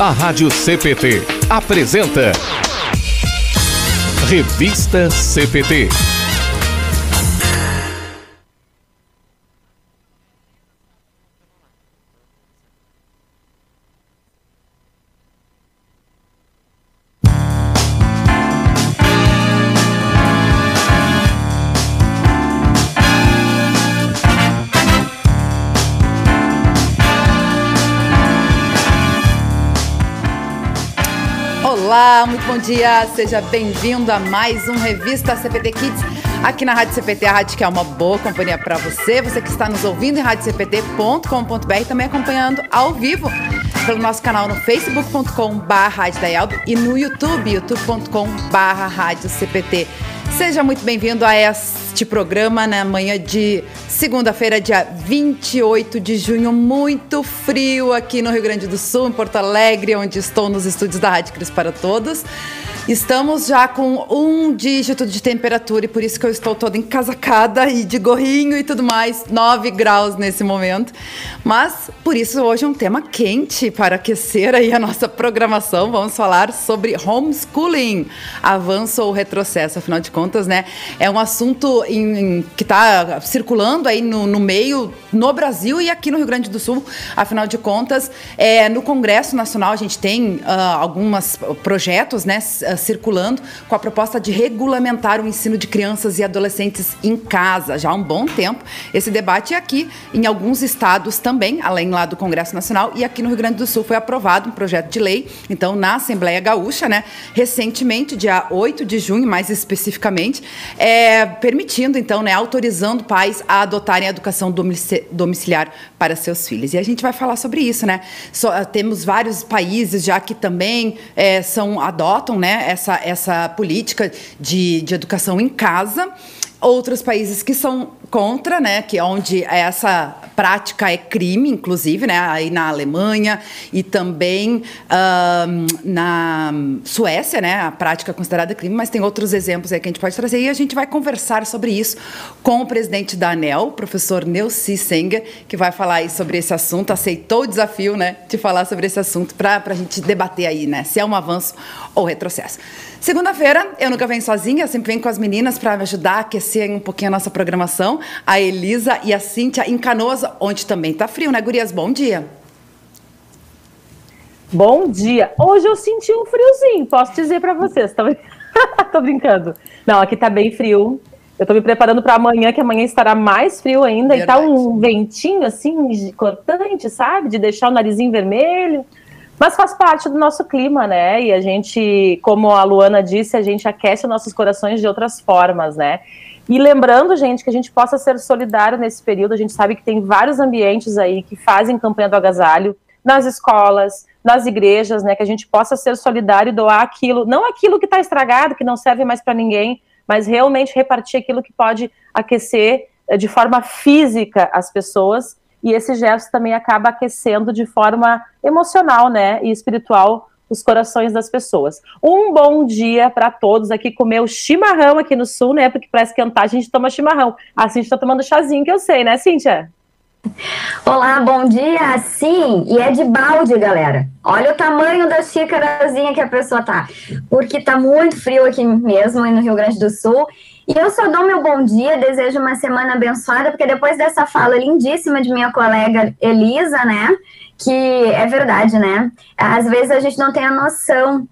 A Rádio CPT apresenta Revista CPT. Dia, seja bem-vindo a mais um Revista CPT Kids aqui na Rádio CPT, a rádio que é uma boa companhia para você, você que está nos ouvindo em radiocpt.com.br também acompanhando ao vivo pelo nosso canal no facebook.com.br e no YouTube, youtube.com.br CPT. Seja muito bem-vindo a este programa na manhã de segunda-feira, dia 28 de junho. Muito frio aqui no Rio Grande do Sul, em Porto Alegre, onde estou nos estúdios da Rádio Cris para Todos. Estamos já com um dígito de temperatura e por isso que eu estou toda encasacada e de gorrinho e tudo mais, 9 graus nesse momento. Mas por isso hoje é um tema quente para aquecer aí a nossa programação. Vamos falar sobre homeschooling, avanço ou retrocesso, afinal de contas, né? É um assunto em, em, que está circulando aí no, no, meio, no Brasil e aqui no Rio Grande do Sul. Afinal de contas, é, no Congresso Nacional a gente tem uh, alguns projetos, né? Circulando com a proposta de regulamentar o ensino de crianças e adolescentes em casa já há um bom tempo. Esse debate é aqui em alguns estados também, além lá do Congresso Nacional, e aqui no Rio Grande do Sul foi aprovado um projeto de lei, então na Assembleia Gaúcha, né, recentemente, dia 8 de junho, mais especificamente, é, permitindo então, né, autorizando pais a adotarem a educação domiciliar para seus filhos. E a gente vai falar sobre isso, né? Só, temos vários países já que também é, são adotam, né, essa, essa política de, de educação em casa. Outros países que são contra, né, que é onde essa prática é crime, inclusive, né, aí na Alemanha e também na Suécia, né, a prática é considerada crime, mas tem outros exemplos aí que a gente pode trazer e a gente vai conversar sobre isso com o presidente da ANEL, professor Neuci Senger, que vai falar aí sobre esse assunto, aceitou o desafio, né, de falar sobre esse assunto para a gente debater aí, né, se é um avanço ou retrocesso. Segunda-feira, eu nunca venho sozinha, sempre venho com as meninas para me ajudar a aquecer um pouquinho a nossa programação. A Elisa e a Cíntia em Canoas, onde também tá frio, né, gurias? Bom dia. Bom dia. Hoje eu senti um friozinho, posso dizer para vocês. Tô... tô brincando. Não, aqui tá bem frio. Eu tô me preparando para amanhã, que amanhã estará mais frio ainda. Verdade. E tá um ventinho assim, cortante, sabe? De deixar o narizinho vermelho. Mas faz parte do nosso clima, né? E a gente, como a Luana disse, a gente aquece nossos corações de outras formas, né? E lembrando, gente, que a gente possa ser solidário nesse período. A gente sabe que tem vários ambientes aí que fazem campanha do agasalho, nas escolas, nas igrejas, né? Que a gente possa ser solidário e doar aquilo, não aquilo que está estragado, que não serve mais para ninguém, mas realmente repartir aquilo que pode aquecer eh, de forma física as pessoas e esse gesto também acaba aquecendo de forma emocional, né, e espiritual os corações das pessoas. Um bom dia para todos aqui comer o chimarrão aqui no sul, né? Porque para esquentar a gente toma chimarrão. A Cintia está tomando chazinho, que eu sei, né, Cíntia? Olá, bom dia. Sim, e é de balde, galera. Olha o tamanho da xícarazinha que a pessoa tá. Porque tá muito frio aqui mesmo, no Rio Grande do Sul. E eu só dou meu bom dia, desejo uma semana abençoada, porque depois dessa fala lindíssima de minha colega Elisa, né? Que é verdade, né? Às vezes a gente não tem a noção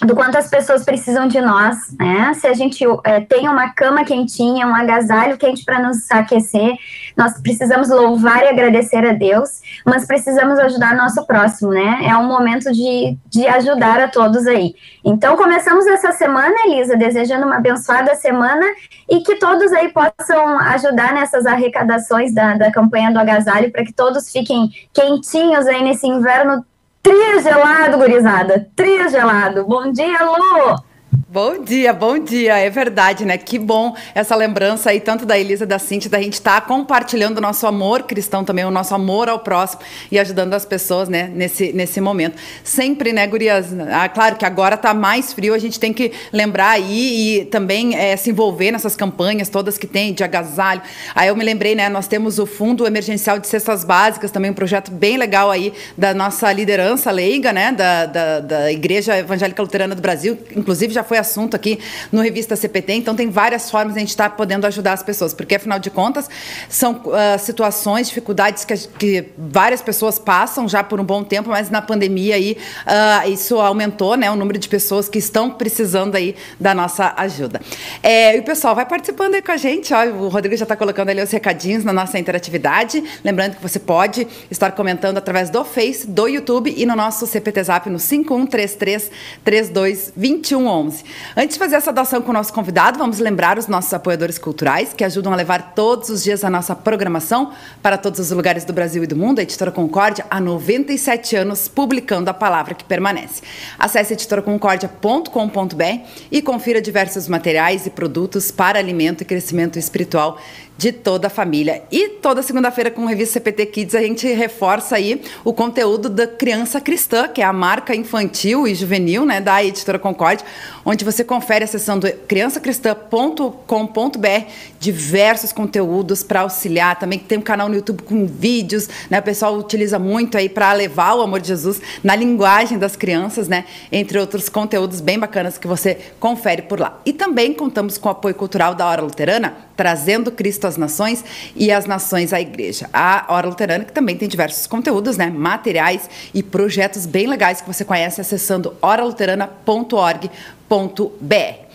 do quanto as pessoas precisam de nós, né? Se a gente é, tem uma cama quentinha, um agasalho quente para nos aquecer, nós precisamos louvar e agradecer a Deus, mas precisamos ajudar nosso próximo, né? É um momento de, de ajudar a todos aí. Então, começamos essa semana, Elisa, desejando uma abençoada semana e que todos aí possam ajudar nessas arrecadações da, da campanha do agasalho para que todos fiquem quentinhos aí nesse inverno Tria gelado, gurizada. Tria gelado. Bom dia, Lu. Bom dia, bom dia. É verdade, né? Que bom essa lembrança aí, tanto da Elisa da Cintia, da gente estar tá compartilhando o nosso amor cristão também, o nosso amor ao próximo e ajudando as pessoas, né, nesse, nesse momento. Sempre, né, gurias? Ah, claro que agora tá mais frio, a gente tem que lembrar aí e também é, se envolver nessas campanhas todas que tem de agasalho. Aí eu me lembrei, né, nós temos o Fundo Emergencial de Cestas Básicas, também um projeto bem legal aí da nossa liderança leiga, né, da, da, da Igreja Evangélica Luterana do Brasil, inclusive já foi assunto aqui no Revista CPT, então tem várias formas de a gente estar tá podendo ajudar as pessoas, porque afinal de contas são uh, situações, dificuldades que, que, várias pessoas passam já por um bom tempo, mas na pandemia aí uh, isso aumentou, né, o número de pessoas que estão precisando aí da nossa ajuda. É, e o pessoal vai participando aí com a gente, ó, o Rodrigo já está colocando ali os recadinhos na nossa interatividade, lembrando que você pode estar comentando através do Face, do YouTube e no nosso CPT Zap no 5133 32 2111. Antes de fazer essa doação com o nosso convidado, vamos lembrar os nossos apoiadores culturais que ajudam a levar todos os dias a nossa programação para todos os lugares do Brasil e do mundo. A Editora Concórdia há 97 anos publicando a palavra que permanece. Acesse editoraconcordia.com.br e confira diversos materiais e produtos para alimento e crescimento espiritual de toda a família. E toda segunda-feira com o Revista CPT Kids a gente reforça aí o conteúdo da Criança Cristã, que é a marca infantil e juvenil, né, da Editora Concorde, onde você confere acessando criançacristã.com.br diversos conteúdos para auxiliar. Também tem um canal no YouTube com vídeos, né? O pessoal utiliza muito aí para levar o amor de Jesus na linguagem das crianças, né? Entre outros conteúdos bem bacanas que você confere por lá. E também contamos com o apoio cultural da Hora Luterana, trazendo Cristo às nações e as nações à igreja. A Hora Luterana que também tem diversos conteúdos, né? Materiais e projetos bem legais que você conhece acessando oraluterana.org www.radiocristo.br.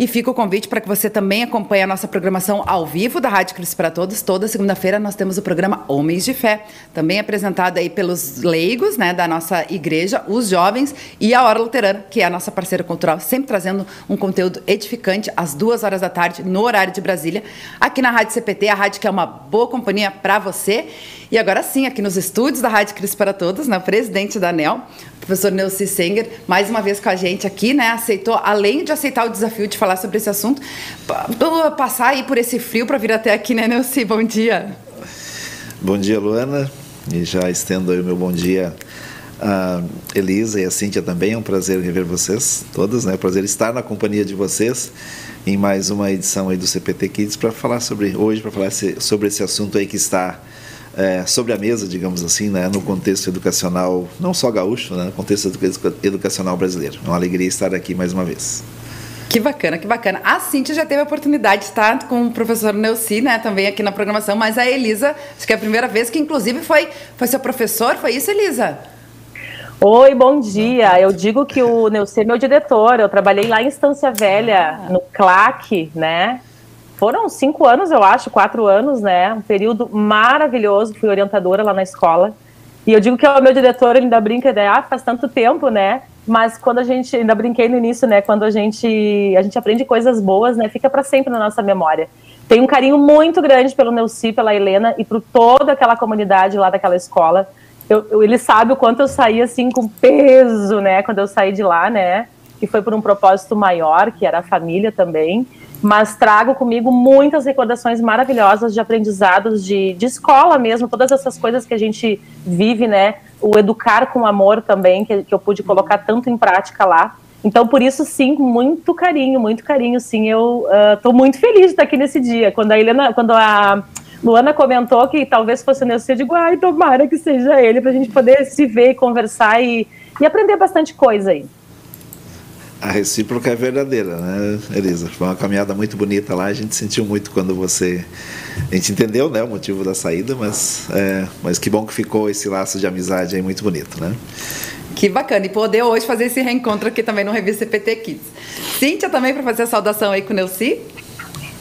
E fica o convite para que você também acompanhe a nossa programação ao vivo da Rádio Cristo para Todos. Toda segunda-feira nós temos o programa Homens de Fé, também apresentado aí pelos leigos né, da nossa igreja, os jovens e a Hora Luterana, que é a nossa parceira cultural, sempre trazendo um conteúdo edificante às duas horas da tarde, no horário de Brasília, aqui na Rádio CPT, a rádio que é uma boa companhia para você. E agora sim, aqui nos estúdios da Rádio Cristo para Todos, né, o presidente da ANEL, professor Neuci Senger, mais uma vez com a gente aqui, né? Aceitou, além de aceitar o desafio de falar sobre esse assunto, passar aí por esse frio para vir até aqui, né, Neuci? Bom dia. Bom dia, Luana. E já estendo aí o meu bom dia a Elisa e a Cíntia também. É um prazer rever vocês todas, né? É um prazer estar na companhia de vocês em mais uma edição aí do CPT Kids para falar sobre hoje, para falar sobre esse assunto aí que está é, sobre a mesa, digamos assim, né, no contexto educacional, não só gaúcho, né, no contexto educacional brasileiro. É uma alegria estar aqui mais uma vez. Que bacana, que bacana. A Cintia já teve a oportunidade de estar com o professor Neuci, né, também aqui na programação, mas a Elisa, acho que é a primeira vez que inclusive foi, foi seu professor, foi isso, Elisa? Oi, bom dia. Eu digo que o Neuci é meu diretor. Eu trabalhei lá em Estância Velha, no CLAC, né? Foram cinco anos, eu acho, quatro anos, né? Um período maravilhoso. Fui orientadora lá na escola. E eu digo que é o meu diretor, ele ainda brinca, né? Ah, faz tanto tempo, né? Mas quando a gente, ainda brinquei no início, né? Quando a gente, a gente aprende coisas boas, né? Fica para sempre na nossa memória. Tenho um carinho muito grande pelo Neuci, pela Helena e por toda aquela comunidade lá daquela escola. Eu, eu, ele sabe o quanto eu saí assim com peso, né? Quando eu saí de lá, né? Que foi por um propósito maior, que era a família também mas trago comigo muitas recordações maravilhosas de aprendizados de, de escola mesmo, todas essas coisas que a gente vive, né? O educar com amor também, que, que eu pude colocar tanto em prática lá. Então, por isso, sim, muito carinho, muito carinho, sim. Eu estou uh, muito feliz de estar aqui nesse dia. Quando a Helena, quando a Luana comentou que talvez fosse o Nelson, eu digo, ai, tomara que seja ele, para a gente poder se ver, conversar e, e aprender bastante coisa aí a recíproca é verdadeira, né, Elisa? Foi uma caminhada muito bonita lá, a gente sentiu muito quando você. A gente entendeu né, o motivo da saída, mas, é, mas que bom que ficou esse laço de amizade aí muito bonito, né? Que bacana. E poder hoje fazer esse reencontro aqui também no Revista CPT Kids. Cíntia também para fazer a saudação aí com o Neuci.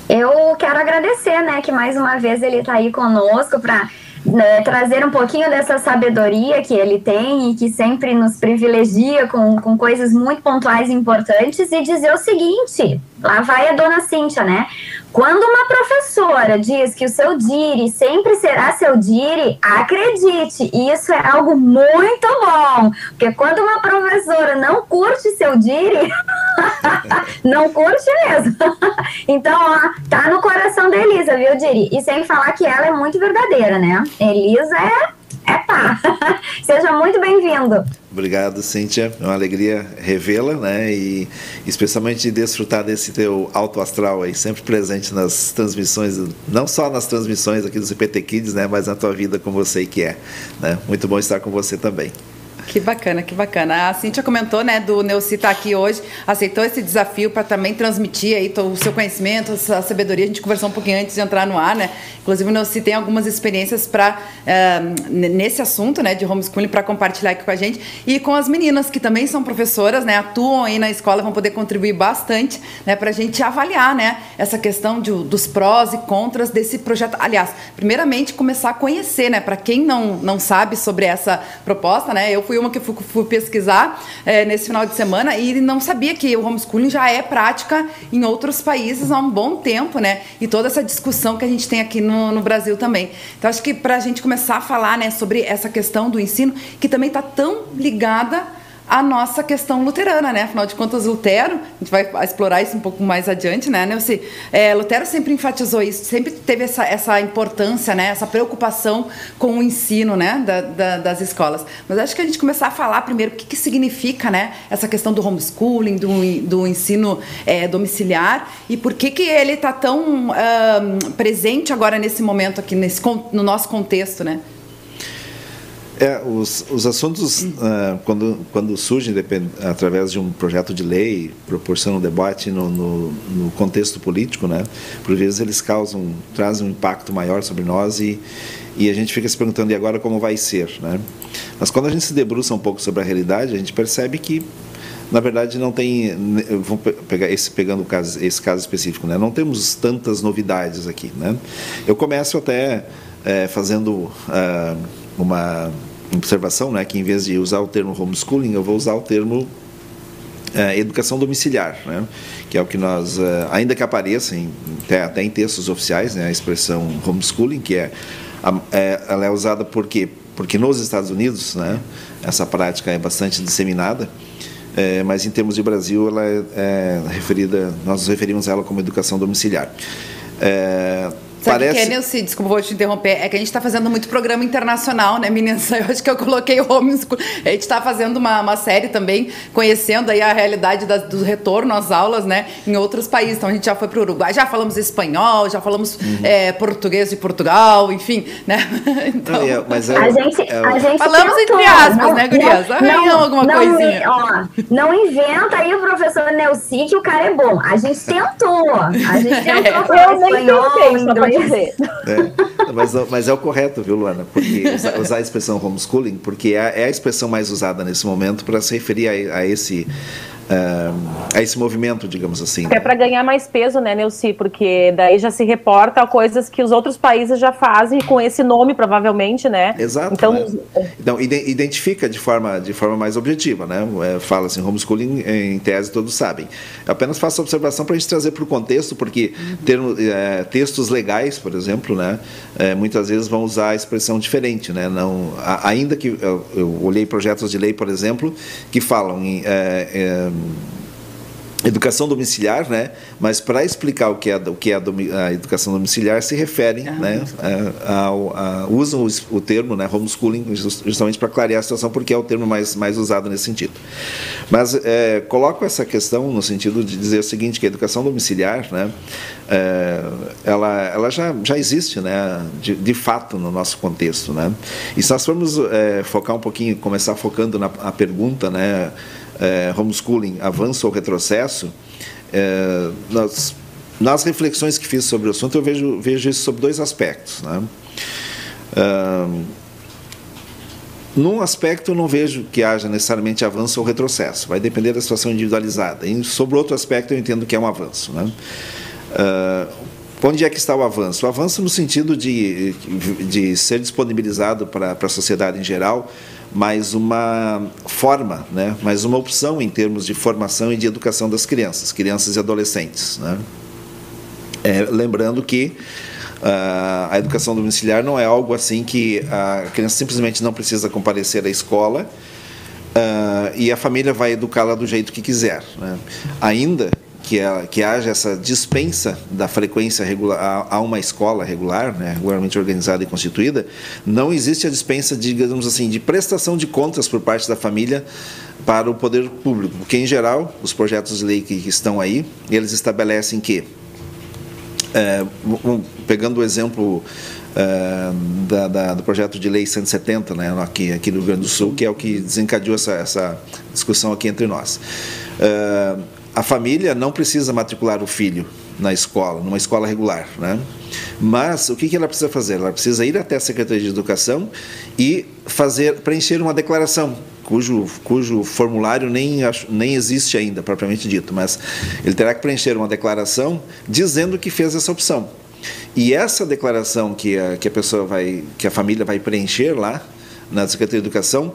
Eu quero agradecer, né, que mais uma vez ele está aí conosco para né, trazer um pouquinho dessa sabedoria que ele tem e que sempre nos privilegia com, com coisas muito pontuais e importantes e dizer o seguinte: lá vai a dona Cíntia, né? Quando uma professora diz que o seu DIRI sempre será seu DIRI, acredite, isso é algo muito bom. Porque quando uma professora não curte seu DIRI, não curte mesmo. então, ó, tá no coração da Elisa, viu, Diri? E sem falar que ela é muito verdadeira, né? Elisa é pá. Seja muito bem-vindo. Obrigado, Cíntia. É uma alegria revê-la, né? E especialmente de desfrutar desse teu alto astral aí, sempre presente nas transmissões, não só nas transmissões aqui do CPT Kids, né? Mas na tua vida com você que é. Né? Muito bom estar com você também. Que bacana, que bacana. A Cintia comentou, né, do Neuci estar tá aqui hoje, aceitou esse desafio para também transmitir aí o seu conhecimento, a sabedoria. A gente conversou um pouquinho antes de entrar no ar, né? Inclusive o Neuci tem algumas experiências para uh, nesse assunto, né, de homeschooling para compartilhar aqui com a gente e com as meninas que também são professoras, né, atuam aí na escola, vão poder contribuir bastante, né, para a gente avaliar, né, essa questão de, dos prós e contras desse projeto. Aliás, primeiramente começar a conhecer, né, para quem não não sabe sobre essa proposta, né, eu fui uma que fui, fui pesquisar é, nesse final de semana e não sabia que o homeschooling já é prática em outros países há um bom tempo, né? E toda essa discussão que a gente tem aqui no, no Brasil também. Então, acho que para a gente começar a falar né, sobre essa questão do ensino, que também está tão ligada a nossa questão luterana, né? Afinal de contas, Lutero, a gente vai explorar isso um pouco mais adiante, né? É, Lutero sempre enfatizou isso, sempre teve essa, essa importância, né? Essa preocupação com o ensino, né? Da, da, das escolas. Mas acho que a gente começar a falar primeiro o que, que significa, né? Essa questão do homeschooling, do, do ensino é, domiciliar e por que que ele está tão uh, presente agora nesse momento aqui, nesse, no nosso contexto, né? É, os, os assuntos, uh, quando, quando surgem depend, através de um projeto de lei, proporcionam debate no, no, no, contexto político, né? por vezes eles causam, trazem um impacto maior sobre nós e, e a gente fica se perguntando, e agora como vai ser? Né? Mas quando a gente se debruça um pouco sobre a realidade, a gente percebe que na verdade não tem vou pegar esse pegando caso, esse caso específico né não temos tantas novidades aqui né eu começo até é, fazendo uh, uma observação, né, que em vez de usar o termo homeschooling, eu vou usar o termo é, educação domiciliar, né, que é o que nós, é, ainda que apareça em, até, até, em textos oficiais, né, a expressão homeschooling, que é, é, ela é usada por quê? Porque nos Estados Unidos, né, essa prática é bastante disseminada, é, mas em termos de Brasil, ela é, é referida, nós nos referimos a ela como educação domiciliar. É, Sabe Parece... que é, Nilce? Desculpa, vou te interromper. É que a gente está fazendo muito programa internacional, né, meninas? Eu acho que eu coloquei o homeschool. A gente está fazendo uma, uma série também, conhecendo aí a realidade da, do retorno às aulas, né, em outros países. Então, a gente já foi para o Uruguai, já falamos espanhol, já falamos uhum. é, português de Portugal, enfim, né? Então, é, mas é, a gente, é, a gente falamos tentou, entre aspas, não, né, Gurias? Arranham alguma não, coisinha. Ó, não inventa aí o professor Nelci que o cara é bom. A gente tentou. A gente tentou falar espanhol, inglês dizer. É, mas, mas é o correto, viu, Luana? Porque usar, usar a expressão homeschooling, porque é, é, a expressão mais usada nesse momento para se referir a, a esse a esse movimento, digamos assim. É para ganhar mais peso, né, Neuci? Porque daí já se reporta a coisas que os outros países já fazem com esse nome, provavelmente, né? Exato. Então, né? então identifica de forma, de forma mais objetiva, né? É, fala assim, homeschooling em tese todos sabem. Eu apenas faço a observação para a gente trazer para o contexto, porque termo, é, textos legais, por exemplo, né, é, muitas vezes vão usar a expressão diferente, né? Não, ainda que eu, eu, olhei projetos de lei, por exemplo, que falam em é, é educação domiciliar, né? Mas para explicar o que é, o que é a, educação domiciliar se referem, ah, né? Ao, a, usam o, o, termo, né? Homeschooling justamente para clarear a situação, porque é o termo mais mais usado nesse sentido. Mas é, coloco essa questão no sentido de dizer o seguinte, que a educação domiciliar, né? É, ela ela já já existe, né? De, de, fato no nosso contexto, né? E se nós formos é, focar um pouquinho, começar focando na a pergunta, né? É, homeschooling, avanço ou retrocesso, é, nas, nas reflexões que fiz sobre o assunto, eu vejo, vejo isso sob dois aspectos. Né? num aspecto, eu não vejo que haja necessariamente avanço ou retrocesso, vai depender da situação individualizada. E sobre outro aspecto, eu entendo que é um avanço. Né? Onde é que está o avanço? O avanço no sentido de, de ser disponibilizado para, para a sociedade em geral mais uma forma, né, mais uma opção em termos de formação e de educação das crianças, crianças e adolescentes. Né? É, lembrando que uh, a educação domiciliar não é algo assim que a criança simplesmente não precisa comparecer à escola uh, e a família vai educá-la do jeito que quiser. Né? Ainda que, é, que haja essa dispensa da frequência regular a, a, uma escola regular, né, regularmente organizada e constituída, não existe a dispensa, digamos assim, de prestação de contas por parte da família para o poder público, porque em geral os projetos de lei que, estão aí, eles estabelecem que, é, pegando o exemplo é, da, da, do projeto de lei 170, né, aqui, aqui no Rio Grande do Sul, que é o que desencadeou essa, essa discussão aqui entre nós. É, a família não precisa matricular o filho na escola, numa escola regular, né? Mas o que ela precisa fazer? Ela precisa ir até a Secretaria de Educação e fazer preencher uma declaração cujo, cujo formulário nem, nem existe ainda, propriamente dito, mas ele terá que preencher uma declaração dizendo que fez essa opção. E essa declaração que a, que a pessoa vai, que a família vai preencher lá na Secretaria de Educação,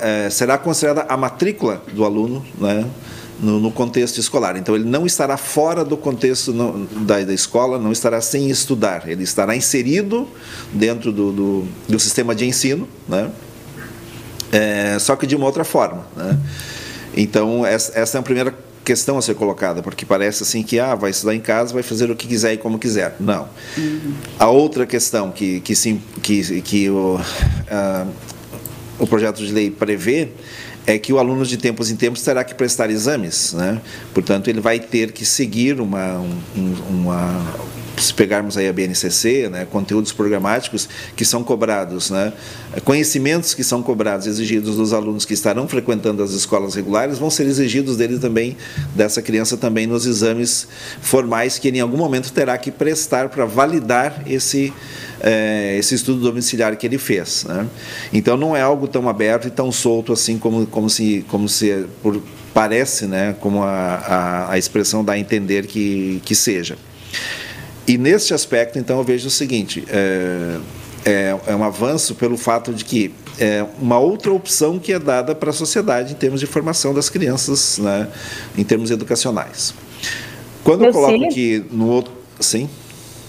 é, será considerada a matrícula do aluno, né? No, no, contexto escolar. Então, ele não estará fora do contexto no, da, da, escola, não estará sem estudar, ele estará inserido dentro do, do, do sistema de ensino, né? É, só que de uma outra forma. Né? Então, essa, essa é a primeira questão a ser colocada, porque parece assim que ah, vai estudar em casa, vai fazer o que quiser e como quiser. Não. Uhum. A outra questão que, que, sim, que, que o, uh, o projeto de lei prevê é que o aluno de tempos em tempos terá que prestar exames, né? Portanto, ele vai ter que seguir uma, um, uma se pegarmos aí a BNCC, né, conteúdos programáticos que são cobrados, né, conhecimentos que são cobrados, exigidos dos alunos que estarão frequentando as escolas regulares, vão ser exigidos dele também, dessa criança também, nos exames formais que ele em algum momento terá que prestar para validar esse, é, esse estudo domiciliar que ele fez. Né? Então não é algo tão aberto e tão solto assim como, como se, como se por, parece, né, como a, a, a expressão dá a entender que, que seja. E neste aspecto, então, eu vejo o seguinte: é, é, é um avanço pelo fato de que é uma outra opção que é dada para a sociedade em termos de formação das crianças, né, em termos educacionais. Quando eu, eu coloco aqui no outro. Sim?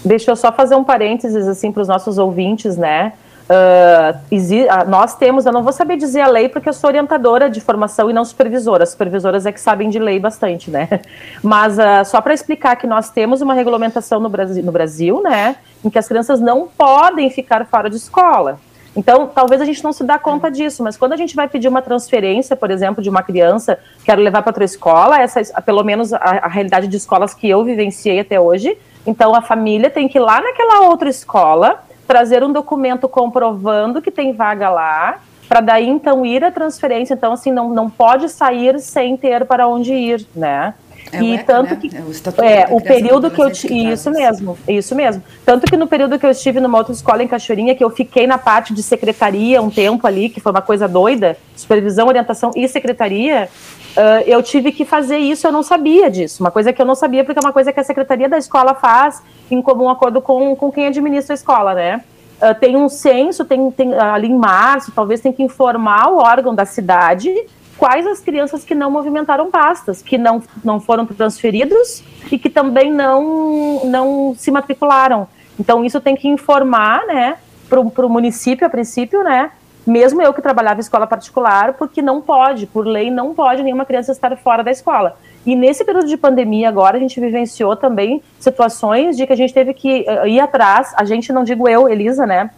Deixa eu só fazer um parênteses assim para os nossos ouvintes, né? Uh, nós temos, eu não vou saber dizer a lei porque eu sou orientadora de formação e não supervisora. As supervisoras é que sabem de lei bastante, né? Mas uh, só para explicar que nós temos uma regulamentação no Brasil, no Brasil, né? Em que as crianças não podem ficar fora de escola. Então, talvez a gente não se dá conta disso, mas quando a gente vai pedir uma transferência, por exemplo, de uma criança, quero levar para outra escola, essa, pelo menos a, a realidade de escolas que eu vivenciei até hoje, então a família tem que ir lá naquela outra escola trazer um documento comprovando que tem vaga lá, para daí então ir a transferência. Então, assim, não, não pode sair sem ter para onde ir, né? É e ECA, tanto né? que é, é o período que eu tive isso mesmo, isso mesmo. Tanto que no período que eu estive numa outra escola em Cachoeirinha, que eu fiquei na parte de secretaria um tempo ali, que foi uma coisa doida, supervisão, orientação e secretaria, uh, eu tive que fazer isso, eu não sabia disso. Uma coisa que eu não sabia, porque é uma coisa que a secretaria da escola faz em comum acordo com, com quem administra a escola, né? Uh, tem um censo, tem, tem ali em março, talvez tem que informar o órgão da cidade quais as crianças que não movimentaram pastas, que não, não foram transferidos e que também não, não se matricularam. Então, isso tem que informar, né, para o município, a princípio, né, mesmo eu que trabalhava em escola particular, porque não pode, por lei, não pode nenhuma criança estar fora da escola. E nesse período de pandemia agora, a gente vivenciou também situações de que a gente teve que uh, ir atrás, a gente, não digo eu, Elisa, né,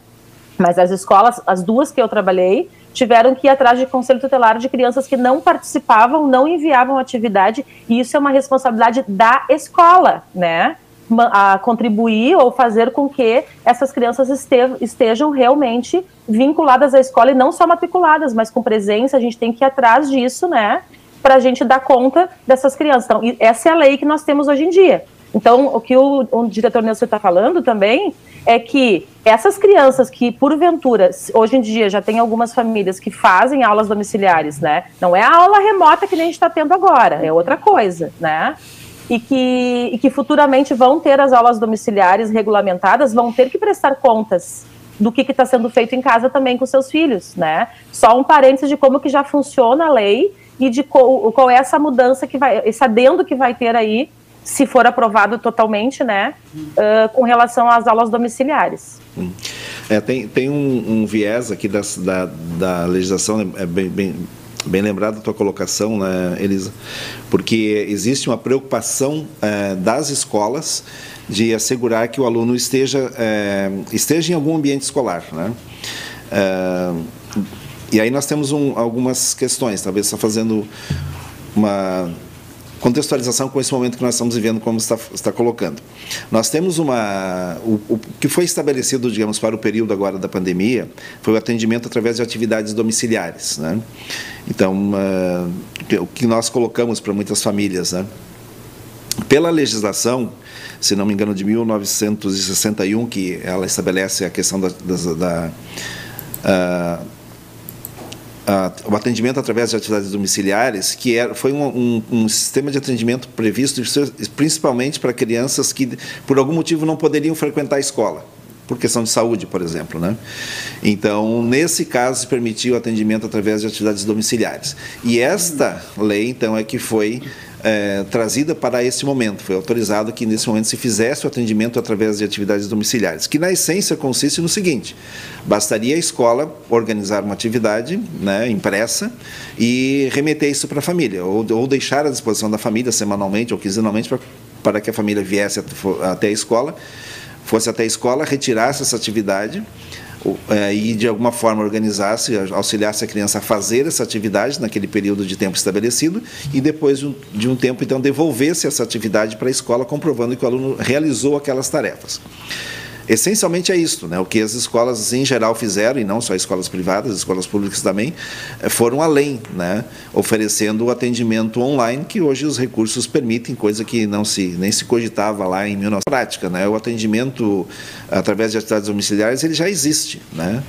mas as escolas, as duas que eu trabalhei, tiveram que ir atrás de conselho tutelar de crianças que não participavam, não enviavam atividade, e isso é uma responsabilidade da escola, né? A contribuir ou fazer com que essas crianças estejam realmente vinculadas à escola e não só matriculadas, mas com presença, a gente tem que ir atrás disso, né? Para a gente dar conta dessas crianças. Então, essa é a lei que nós temos hoje em dia. Então, o que o, o diretor Nelson está falando também é que essas crianças que, porventura, hoje em dia já tem algumas famílias que fazem aulas domiciliares, né? Não é a aula remota que a gente está tendo agora, é outra coisa, né? E que, e que futuramente vão ter as aulas domiciliares regulamentadas, vão ter que prestar contas do que está sendo feito em casa também com seus filhos, né? Só um parênteses de como que já funciona a lei e de qual, qual é essa mudança que vai, esse que vai ter aí se for aprovado totalmente, né, uh, com relação às aulas domiciliares. É, tem, tem um, um, viés aqui da, da legislação, é bem, bem Bem lembrada a tua colocação, né, Elisa? Porque existe uma preocupação é, das escolas de assegurar que o aluno esteja, é, esteja em algum ambiente escolar. Né? É, e aí nós temos um, algumas questões, talvez está fazendo uma contextualização com esse momento que nós estamos vivendo, como está, está colocando. Nós temos uma. O, o, que foi estabelecido, digamos, para o período agora da pandemia foi o atendimento através de atividades domiciliares. Né? Então, uh, o que nós colocamos para muitas famílias. Né? Pela legislação, se não me engano, de 1961, que ela estabelece a questão da, da, da uh, uh, o atendimento através de atividades domiciliares, que era, foi um, um, um, sistema de atendimento previsto principalmente para crianças que, por algum motivo, não poderiam frequentar a escola por questão de saúde, por exemplo. Né? Então, nesse caso, se permitiu o atendimento através de atividades domiciliares. E esta lei, então, é que foi é, trazida para esse momento. Foi autorizado que nesse momento se fizesse o atendimento através de atividades domiciliares, que na essência consiste no seguinte: bastaria a escola organizar uma atividade né, impressa e remeter isso para a família, ou, ou deixar à disposição da família semanalmente ou quinzenalmente para, para que a família viesse até a escola, fosse até a escola, retirasse essa atividade é, e de alguma forma organizasse, auxiliasse a criança a fazer essa atividade naquele período de tempo estabelecido e depois de um, de um tempo então devolvesse essa atividade para a escola comprovando que o aluno realizou aquelas tarefas. Essencialmente é isso, né? O que as escolas em geral fizeram, e não só escolas privadas, escolas públicas também, eh, foram além, né? Oferecendo o atendimento online que hoje os recursos permitem, coisa que não se nem se cogitava lá em 19 prática, né? O atendimento através de atividades domiciliares ele já existe, né?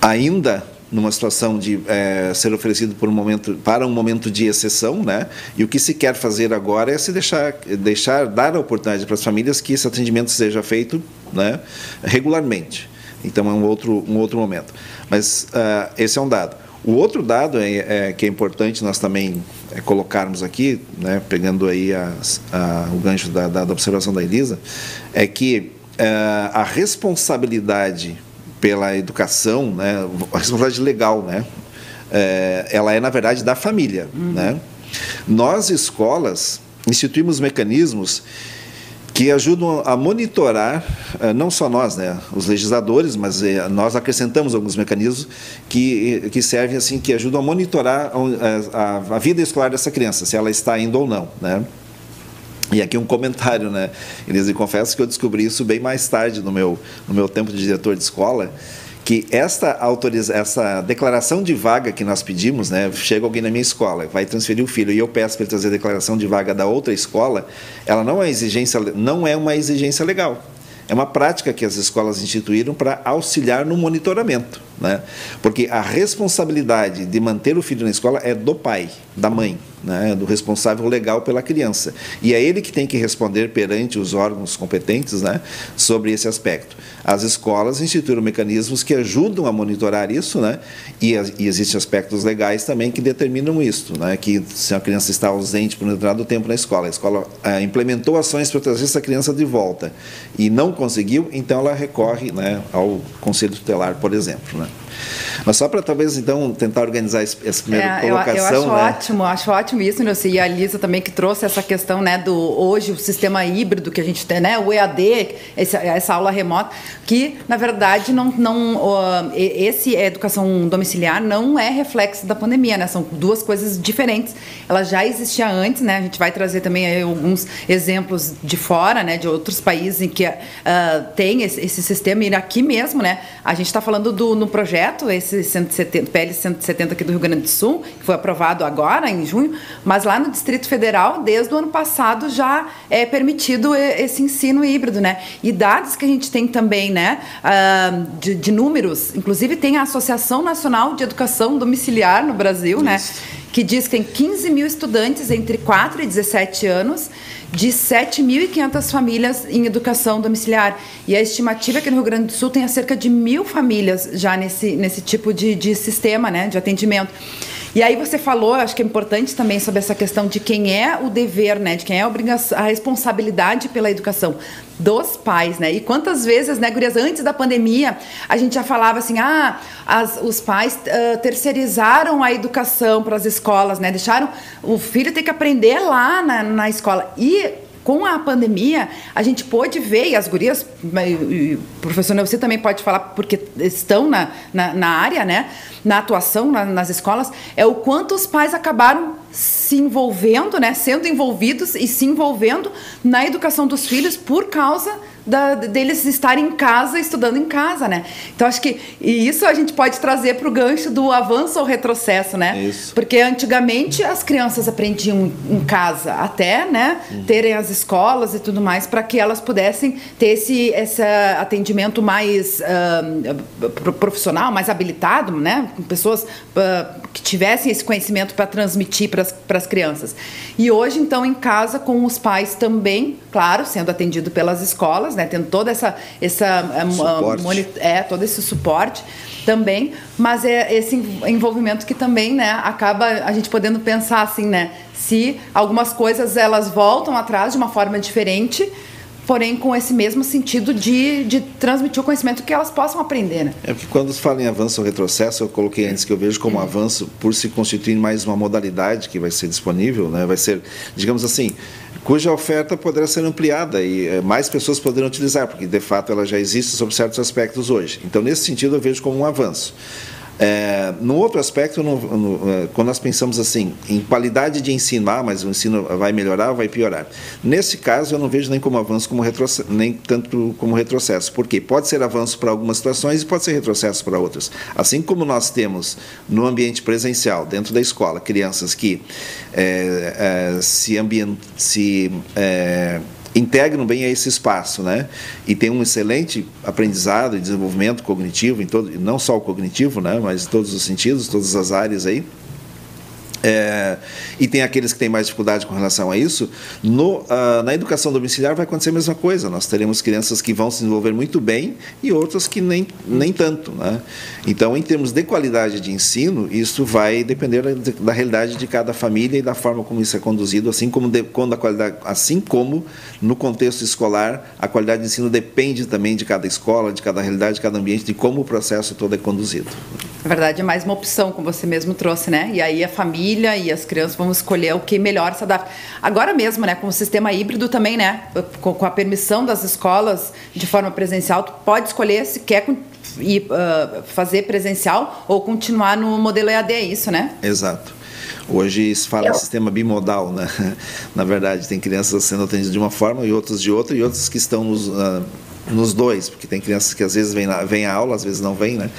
Ainda numa situação de é, ser oferecido por um momento, para um momento de exceção, né? E o que se quer fazer agora é se deixar, deixar dar a oportunidade para as famílias que esse atendimento seja feito, né? Regularmente. Então é um outro um outro momento. Mas uh, esse é um dado. O outro dado é, é, que é importante nós também é, colocarmos aqui, né, pegando aí as, a, o gancho da, da, observação da Elisa, é que uh, a responsabilidade pela educação, né, a responsabilidade legal, né, é, ela é na verdade da família, uhum. né. Nós escolas instituímos mecanismos que ajudam a monitorar, é, não só nós, né, os legisladores, mas é, nós acrescentamos alguns mecanismos que, que servem assim, que ajudam a monitorar a, a, a vida escolar dessa criança, se ela está indo ou não, né. E aqui um comentário, né, Elisa, e confesso que eu descobri isso bem mais tarde no meu, no meu tempo de diretor de escola, que esta, autoriza, essa declaração de vaga que nós pedimos, né, chega alguém na minha escola, vai transferir o filho e eu peço para ele trazer a declaração de vaga da outra escola, ela não é, exigência, não é uma exigência legal. É uma prática que as escolas instituíram para auxiliar no monitoramento, né? Porque a responsabilidade de manter o filho na escola é do pai, da mãe né, do responsável legal pela criança. E é ele que tem que responder perante os órgãos competentes né, sobre esse aspecto. As escolas instituíram mecanismos que ajudam a monitorar isso, né, e, e existem aspectos legais também que determinam isso, né, que se a criança está ausente por um determinado tempo na escola, a escola é, implementou ações para trazer essa criança de volta e não conseguiu, então ela recorre né, ao conselho tutelar, por exemplo. Né. Mas só para talvez então tentar organizar essa primeira é, colocação. Eu, eu acho né? ótimo, acho ótimo isso, Nilce, e a Lisa também que trouxe essa questão né, do hoje o sistema híbrido que a gente tem, né, o EAD, esse, essa aula remota, que na verdade não, não uh, esse educação domiciliar não é reflexo da pandemia, né? São duas coisas diferentes. Ela já existia antes, né? A gente vai trazer também alguns exemplos de fora, né, de outros países em que uh, tem esse, esse, sistema e aqui mesmo, né? A gente está falando do no projeto esse esse 170, PL 170 aqui do Rio Grande do Sul, que foi aprovado agora, em junho, mas lá no Distrito Federal, desde o ano passado, já é permitido esse ensino híbrido, né? E dados que a gente tem também, né, uh, de, de, números, inclusive tem a Associação Nacional de Educação Domiciliar no Brasil, né? Isso. né? Que diz que tem 15 mil estudantes entre 4 e 17 anos de 7.500 famílias em educação domiciliar. E a estimativa é que no Rio Grande do Sul tenha cerca de mil famílias já nesse, nesse tipo de, de sistema né, de atendimento. E aí você falou, acho que é importante também sobre essa questão de quem é o dever, né? De quem é a obrigação, a responsabilidade pela educação dos pais, né? E quantas vezes, né, Gurias, antes da pandemia, a gente já falava assim, ah, as, os pais uh, terceirizaram a educação para as escolas, né? Deixaram o filho ter que aprender lá na, na escola. E com a pandemia, a gente pôde ver, e as gurias, professor você também pode falar, porque estão na, na, na área, né? Na atuação na, nas escolas, é o quanto os pais acabaram se envolvendo, né? Sendo envolvidos e se envolvendo na educação dos filhos por causa da, deles estarem em casa, estudando em casa, né? Então acho que e isso a gente pode trazer para o gancho do avanço ou retrocesso, né? Isso. Porque antigamente as crianças aprendiam em casa, até, né, uhum. terem as escolas e tudo mais, para que elas pudessem ter esse, esse atendimento mais uh, profissional, mais habilitado, né? Com pessoas uh, que tivessem esse conhecimento para transmitir para as crianças. E hoje, então, em casa, com os pais também, claro, sendo atendido pelas escolas né? Tendo toda essa, essa é, todo esse suporte também, mas é esse envolvimento que também, né, acaba a gente podendo pensar assim, né, se algumas coisas elas voltam atrás de uma forma diferente, porém com esse mesmo sentido de, de transmitir o conhecimento que elas possam aprender. Né? É porque quando se fala em avanço ou retrocesso, eu coloquei antes que eu vejo como avanço por se constituir mais uma modalidade que vai ser disponível, né? vai ser, digamos assim, cuja oferta poderá ser ampliada e eh, mais pessoas poderão utilizar, porque de fato ela já existe sobre certos aspectos hoje. Então, nesse sentido, eu vejo como um avanço. É, no outro aspecto, no, no, é, quando nós pensamos assim em qualidade de ensino, ah, mas o ensino vai melhorar ou vai piorar. Nesse caso, eu não vejo nem como avanço, como nem tanto como retrocesso. Por quê? Pode ser avanço para algumas situações e pode ser retrocesso para outras. Assim como nós temos no ambiente presencial, dentro da escola, crianças que é, é se, ambient, se é, integram bem a esse espaço, né? E tem um excelente aprendizado e desenvolvimento cognitivo em todo, não só o cognitivo, né? Mas em todos os sentidos, todas as áreas aí. É, e tem aqueles que têm mais dificuldade com relação a isso. No, uh, na educação domiciliar vai acontecer a mesma coisa. Nós teremos crianças que vão se desenvolver muito bem e outras que nem, nem tanto. Né? Então, em termos de qualidade de ensino, isso vai depender da, da realidade de cada família e da forma como isso é conduzido, assim como, de, quando a qualidade, assim como no contexto escolar, a qualidade de ensino depende também de cada escola, de cada realidade, de cada ambiente, de como o processo todo é conduzido. Na verdade, é mais uma opção, como você mesmo trouxe, né? E aí a família e as crianças vão escolher o que melhor se adapta. Agora mesmo, né, com o sistema híbrido também, né? Com, a permissão das escolas de forma presencial, tu pode escolher se quer ir, uh, fazer presencial ou continuar no modelo EAD, é isso, né? Exato. Hoje se fala em sistema bimodal, né? Na verdade, tem crianças sendo atendidas de uma forma e outras de outra, e outras que estão nos, uh, nos dois, porque tem crianças que às vezes vêm, vêm à aula, às vezes não vêm, né?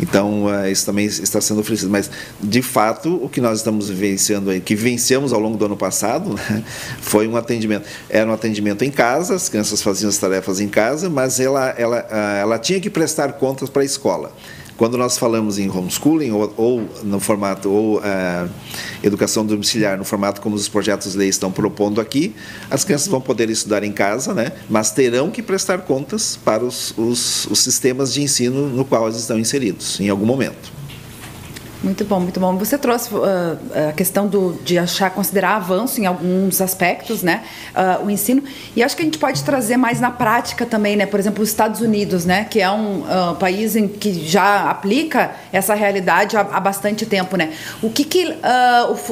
Então, uh, isso também está sendo oferecido. Mas, de fato, o que nós estamos vivenciando aí, que vencemos ao longo do ano passado, né, foi um atendimento. Era um atendimento em casa, as crianças faziam as tarefas em casa, mas ela, ela, uh, ela tinha que prestar contas para a escola. Quando nós falamos em homeschooling ou, ou no formato ou uh, educação domiciliar no formato como os projetos de lei estão propondo aqui, as crianças vão poder estudar em casa, né? Mas terão que prestar contas para os, os, os sistemas de ensino no qual eles estão inseridos em algum momento. Muito bom, muito bom. Você trouxe uh, a questão do, de achar, considerar avanço em alguns aspectos, né? Uh, o ensino. E acho que a gente pode trazer mais na prática também, né? Por exemplo, os Estados Unidos, né? Que é um uh, país em que já aplica essa realidade há, há bastante tempo, né? O que, que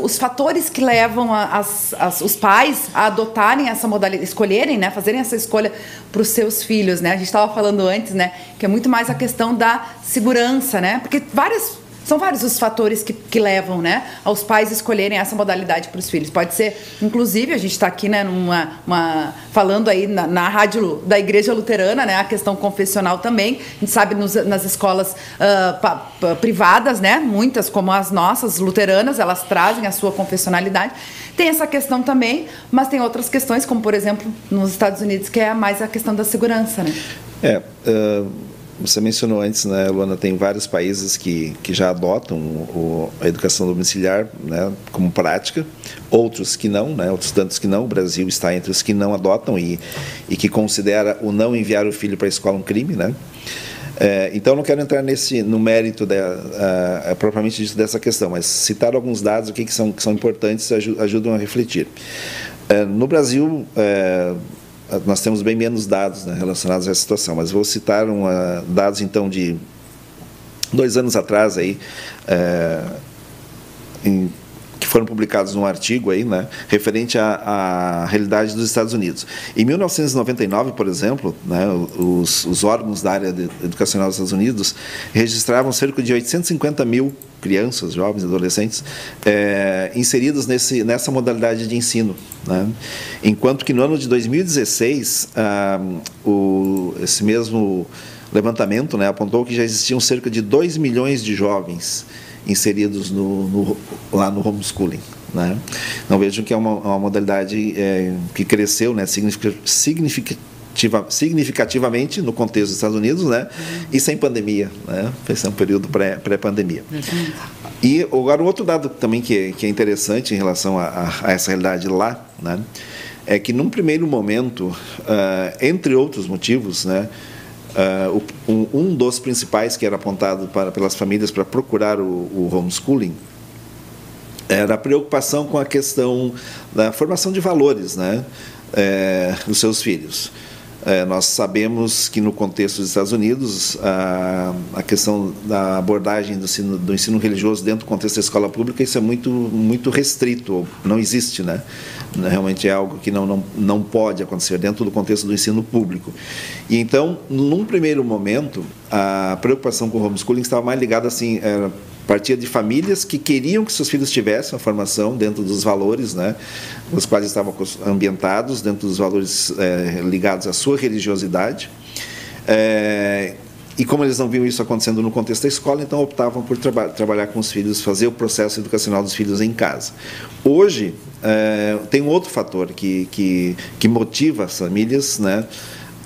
os fatores que levam as, as, os pais a adotarem essa modalidade, escolherem, né? Fazerem essa escolha para os seus filhos, né? A gente estava falando antes, né? Que é muito mais a questão da segurança, né? Porque várias são vários os fatores que, que levam, né, aos pais escolherem essa modalidade para os filhos. Pode ser, inclusive, a gente está aqui, né, numa, uma, falando aí na, na, rádio da Igreja Luterana, né, a questão confessional também. A gente sabe nos, nas escolas uh, pa, pa, privadas, né, muitas como as nossas luteranas, elas trazem a sua confessionalidade. Tem essa questão também, mas tem outras questões, como por exemplo nos Estados Unidos, que é mais a questão da segurança, né? É. Uh você mencionou antes, né, Luana, tem vários países que, que já adotam o, a educação domiciliar né, como prática, outros que não, né, outros tantos que não. O Brasil está entre os que não adotam e, e que considera o não enviar o filho para a escola um crime, né? É, então, não quero entrar nesse, no mérito de, uh, propriamente disso, dessa questão, mas citar alguns dados aqui que são, que são importantes e ajudam a refletir. É, no Brasil, é, nós temos bem menos dados né, relacionados a essa situação, mas vou citar uma, dados, então, de dois anos atrás, aí, é, em foram publicados num artigo aí, né, referente à, à, realidade dos Estados Unidos. Em 1999, por exemplo, né, os, os, órgãos da área educacional dos Estados Unidos registravam cerca de 850 mil crianças, jovens, adolescentes é, inseridos nesse, nessa modalidade de ensino, né? enquanto que no ano de 2016 ah, o, esse mesmo levantamento né, apontou que já existiam cerca de 2 milhões de jovens inseridos no, no, lá no homeschooling. Né? Não vejo que é uma, uma modalidade é, que cresceu né, significativamente significativamente no contexto dos Estados Unidos, né? E sem pandemia, né? É um período pré-pandemia. Pré e agora outro dado também que é, que é interessante em relação a, a, a, essa realidade lá, né? É que num primeiro momento, uh, entre outros motivos, né? Uh, um, um, dos principais que era apontado para, pelas famílias para procurar o, o homeschooling era a preocupação com a questão da formação de valores né, é, dos seus filhos. É, nós sabemos que no contexto dos Estados Unidos a, a questão da abordagem do ensino, do ensino, religioso dentro do contexto da escola pública isso é muito muito restrito, não existe, né? Realmente é algo que não, não, não pode acontecer dentro do contexto do ensino público. E então, num primeiro momento, a preocupação com o homeschooling estava mais ligada assim, era, partia de famílias que queriam que seus filhos tivessem a formação dentro dos valores, né, os quais estavam ambientados, dentro dos valores é, ligados à sua religiosidade. É, e como eles não viam isso acontecendo no contexto da escola, então optavam por traba trabalhar com os filhos, fazer o processo educacional dos filhos em casa. Hoje, é, tem um outro fator que, que, que motiva as famílias, né?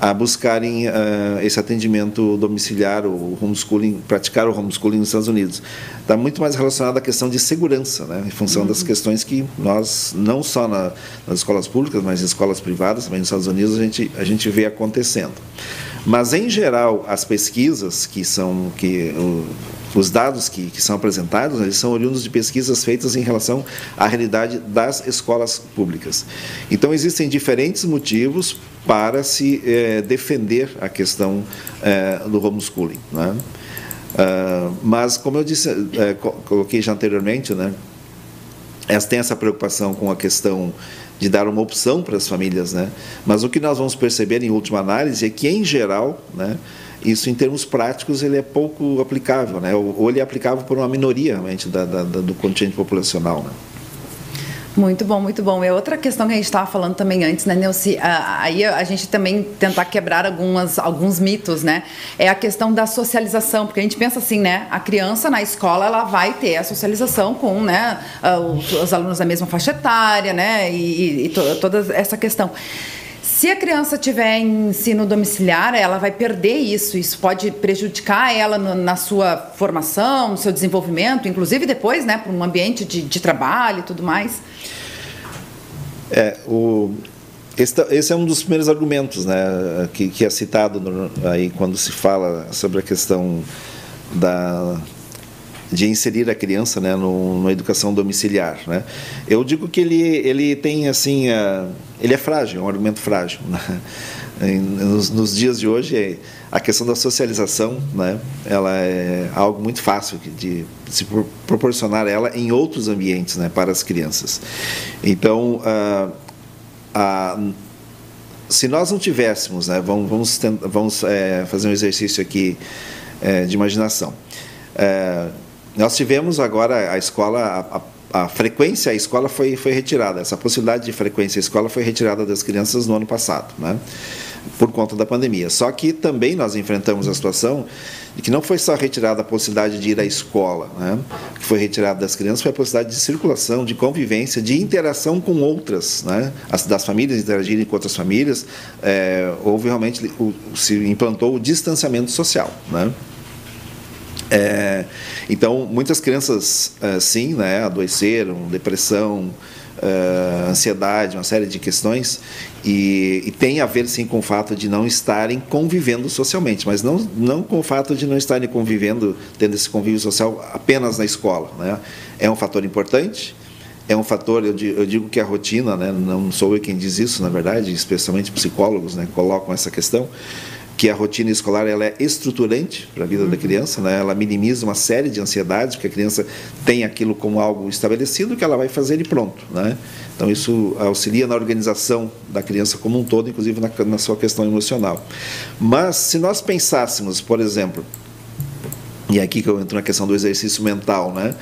a buscarem uh, esse atendimento domiciliar, o homeschooling, praticar o homeschooling nos Estados Unidos. Está muito mais relacionado à questão de segurança, né, em função uhum. das questões que nós, não só na, nas escolas públicas, mas em escolas privadas, também nos Estados Unidos, a gente, a gente vê acontecendo. Mas, em geral, as pesquisas que são, que, os dados que, que são apresentados, eles são oriundos de pesquisas feitas em relação à realidade das escolas públicas. Então, existem diferentes motivos para se é, defender a questão é, do homeschooling. Né? Uh, mas, como eu disse, é, coloquei já anteriormente, né, tem essa preocupação com a questão de dar uma opção para as famílias, né? Mas o que nós vamos perceber em última análise é que, em geral, né, isso em termos práticos ele é pouco aplicável, né? Ou, ele é aplicável por uma minoria realmente da, da, do contingente populacional, né? Muito bom, muito bom. É outra questão que a gente estava falando também antes, né, Neuci? Aí a gente também tentar quebrar algumas, alguns mitos, né? É a questão da socialização, porque a gente pensa assim, né? A criança na escola ela vai ter a socialização com, né, os, os alunos da mesma faixa etária, né? E, e, e to, toda essa questão. Se a criança tiver ensino domiciliar, ela vai perder isso. Isso pode prejudicar ela no, na sua formação, no seu desenvolvimento, inclusive depois, né, para um ambiente de, de trabalho e tudo mais. É, o, esse, esse, é um dos primeiros argumentos né, que, que é citado no, aí quando se fala sobre a questão da de inserir a criança né, no, numa educação domiciliar. Né? Eu digo que ele, ele tem assim, uh, ele é frágil, é um argumento frágil. Né? Nos, nos, dias de hoje, a questão da socialização, né, ela é algo muito fácil de se proporcionar ela em outros ambientes, né, para as crianças. Então, uh, uh, se nós não tivéssemos, né, vamos, vamos, vamos é, fazer um exercício aqui é, de imaginação. É, nós tivemos agora a escola, a, a, frequência à escola foi, foi retirada, essa possibilidade de frequência à escola foi retirada das crianças no ano passado, né? por conta da pandemia. Só que também nós enfrentamos a situação de que não foi só retirada a possibilidade de ir à escola, né? que foi retirada das crianças foi a possibilidade de circulação, de convivência, de interação com outras, né? As, das famílias interagirem com outras famílias, é, houve realmente, o, se implantou o distanciamento social. Né? É, então, muitas crianças, é, sim, né, adoeceram, depressão, uh, ansiedade, uma série de questões, e, e, tem a ver sim com o fato de não estarem convivendo socialmente, mas não, não com o fato de não estarem convivendo, tendo esse convívio social apenas na escola. Né? É um fator importante, é um fator, eu digo, eu digo, que a rotina, né, não sou eu quem diz isso, na verdade, especialmente psicólogos né, colocam essa questão, que a rotina escolar ela é estruturante para a vida uhum. da criança, né? ela minimiza uma série de ansiedades, porque a criança tem aquilo como algo estabelecido que ela vai fazer e pronto. Né? Então, isso auxilia na organização da criança como um todo, inclusive na, na sua questão emocional. Mas, se nós pensássemos, por exemplo, e é aqui que eu entro na questão do exercício mental, né?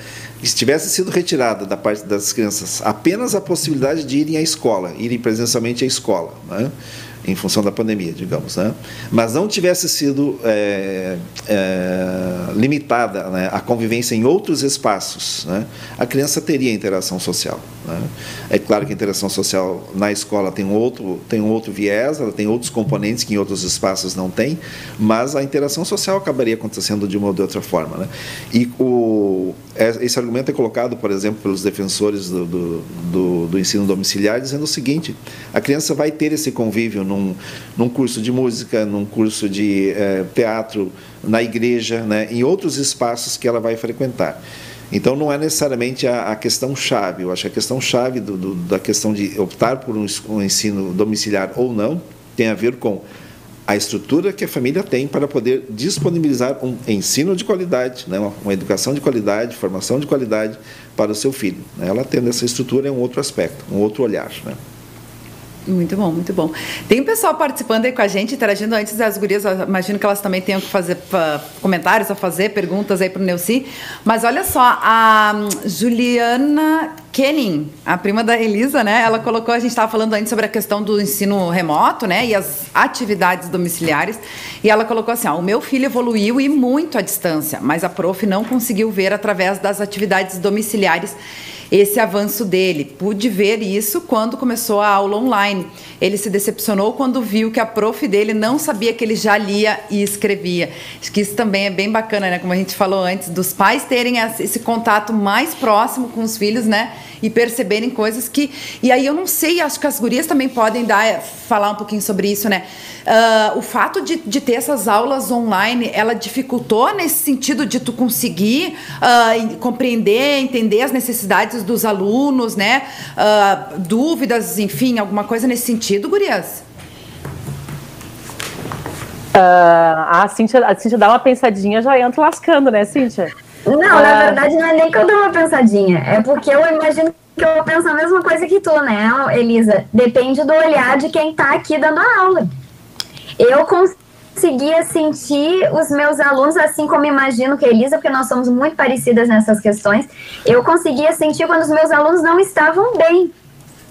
Se tivesse sido retirada da parte das crianças apenas a possibilidade de irem à escola, irem presencialmente à escola, né? Em função da pandemia, digamos, né? mas não tivesse sido é, é, limitada né, a convivência em outros espaços, né, a criança teria interação social. Né? É claro que a interação social na escola tem um, outro, tem um outro viés, ela tem outros componentes que em outros espaços não tem, mas a interação social acabaria acontecendo de uma ou de outra forma. Né? E o, esse argumento é colocado, por exemplo, pelos defensores do, do, do, do ensino domiciliar, dizendo o seguinte: a criança vai ter esse convívio num, num curso de música, num curso de é, teatro, na igreja, né, em outros espaços que ela vai frequentar. Então não é necessariamente a, a questão chave. Eu acho que a questão chave do, do, da questão de optar por um, um ensino domiciliar ou não tem a ver com a estrutura que a família tem para poder disponibilizar um ensino de qualidade, né, uma, uma educação de qualidade, formação de qualidade para o seu filho. Ela tendo essa estrutura é um outro aspecto, um outro olhar. Né? Muito bom, muito bom. Tem pessoal participando aí com a gente, interagindo antes das gurias. Imagino que elas também tenham que fazer uh, comentários a fazer, perguntas aí para o Neuci. Mas olha só, a um, Juliana Kenning, a prima da Elisa, né? Ela colocou, a gente estava falando antes sobre a questão do ensino remoto, né? E as atividades domiciliares. E ela colocou assim: ó, o meu filho evoluiu e muito à distância, mas a prof não conseguiu ver através das atividades domiciliares esse avanço dele. Pude ver isso quando começou a aula online. Ele se decepcionou quando viu que a prof dele não sabia que ele já lia e escrevia. Acho que isso também é bem bacana, né? Como a gente falou antes, dos pais terem esse contato mais próximo com os filhos, né? e perceberem coisas que. E aí eu não sei, acho que as gurias também podem dar, falar um pouquinho sobre isso, né? Uh, o fato de, de ter essas aulas online, ela dificultou nesse sentido de tu conseguir uh, compreender, entender as necessidades dos alunos, né? Uh, dúvidas, enfim, alguma coisa nesse sentido, gurias? a, Cíntia, a Cíntia dá uma pensadinha, já entra lascando, né, Cíntia? Não, na ah. verdade não é nem que eu dou uma pensadinha, é porque eu imagino que eu penso a mesma coisa que tu, né, Elisa? Depende do olhar de quem tá aqui dando a aula. Eu conseguia sentir os meus alunos, assim como imagino que a Elisa, porque nós somos muito parecidas nessas questões, eu conseguia sentir quando os meus alunos não estavam bem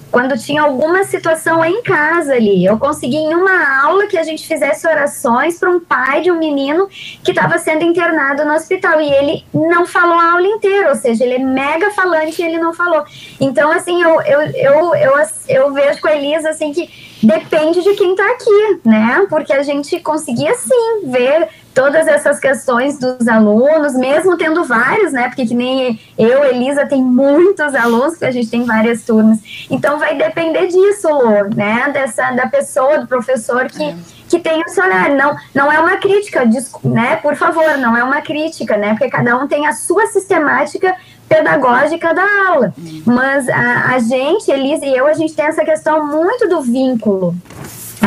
quando tinha alguma situação em casa ali. Eu consegui em uma aula que a gente fizesse orações para um pai de um menino que estava sendo internado no hospital e ele não falou a aula inteira, ou seja, ele é mega falante e ele não falou. Então, assim, eu, eu, eu, eu, eu vejo com a Elisa assim que depende de quem está aqui, né? Porque a gente conseguia sim ver todas essas questões dos alunos, mesmo tendo vários, né? Porque que nem eu, Elisa, tem muitos alunos, porque a gente tem várias turmas. Então vai depender disso, né? Dessa da pessoa, do professor que, é. que tem o seu. Não, não é uma crítica, né? Por favor, não é uma crítica, né? Porque cada um tem a sua sistemática pedagógica da aula. Mas a, a gente, Elisa e eu, a gente tem essa questão muito do vínculo,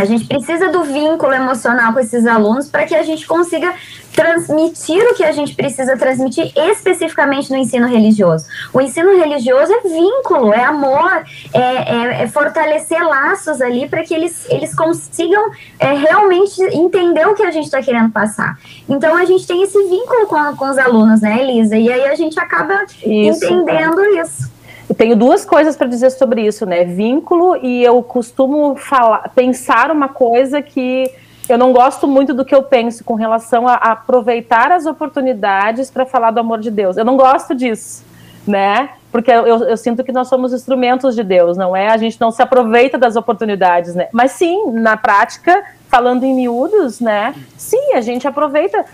a gente precisa do vínculo emocional com esses alunos para que a gente consiga transmitir o que a gente precisa transmitir especificamente no ensino religioso. O ensino religioso é vínculo, é amor, é, é, é fortalecer laços ali para que eles, eles consigam é, realmente entender o que a gente está querendo passar. Então a gente tem esse vínculo com, com os alunos, né, Elisa? E aí a gente acaba isso, entendendo isso. E tenho duas coisas para dizer sobre isso, né? Vínculo e eu costumo falar, pensar uma coisa que eu não gosto muito do que eu penso com relação a, aproveitar as oportunidades para falar do amor de Deus. Eu não gosto disso, né? Porque eu, eu, sinto que nós somos instrumentos de Deus, não é? A gente não se aproveita das oportunidades, né? Mas sim, na prática, falando em miúdos, né? Sim, a gente aproveita.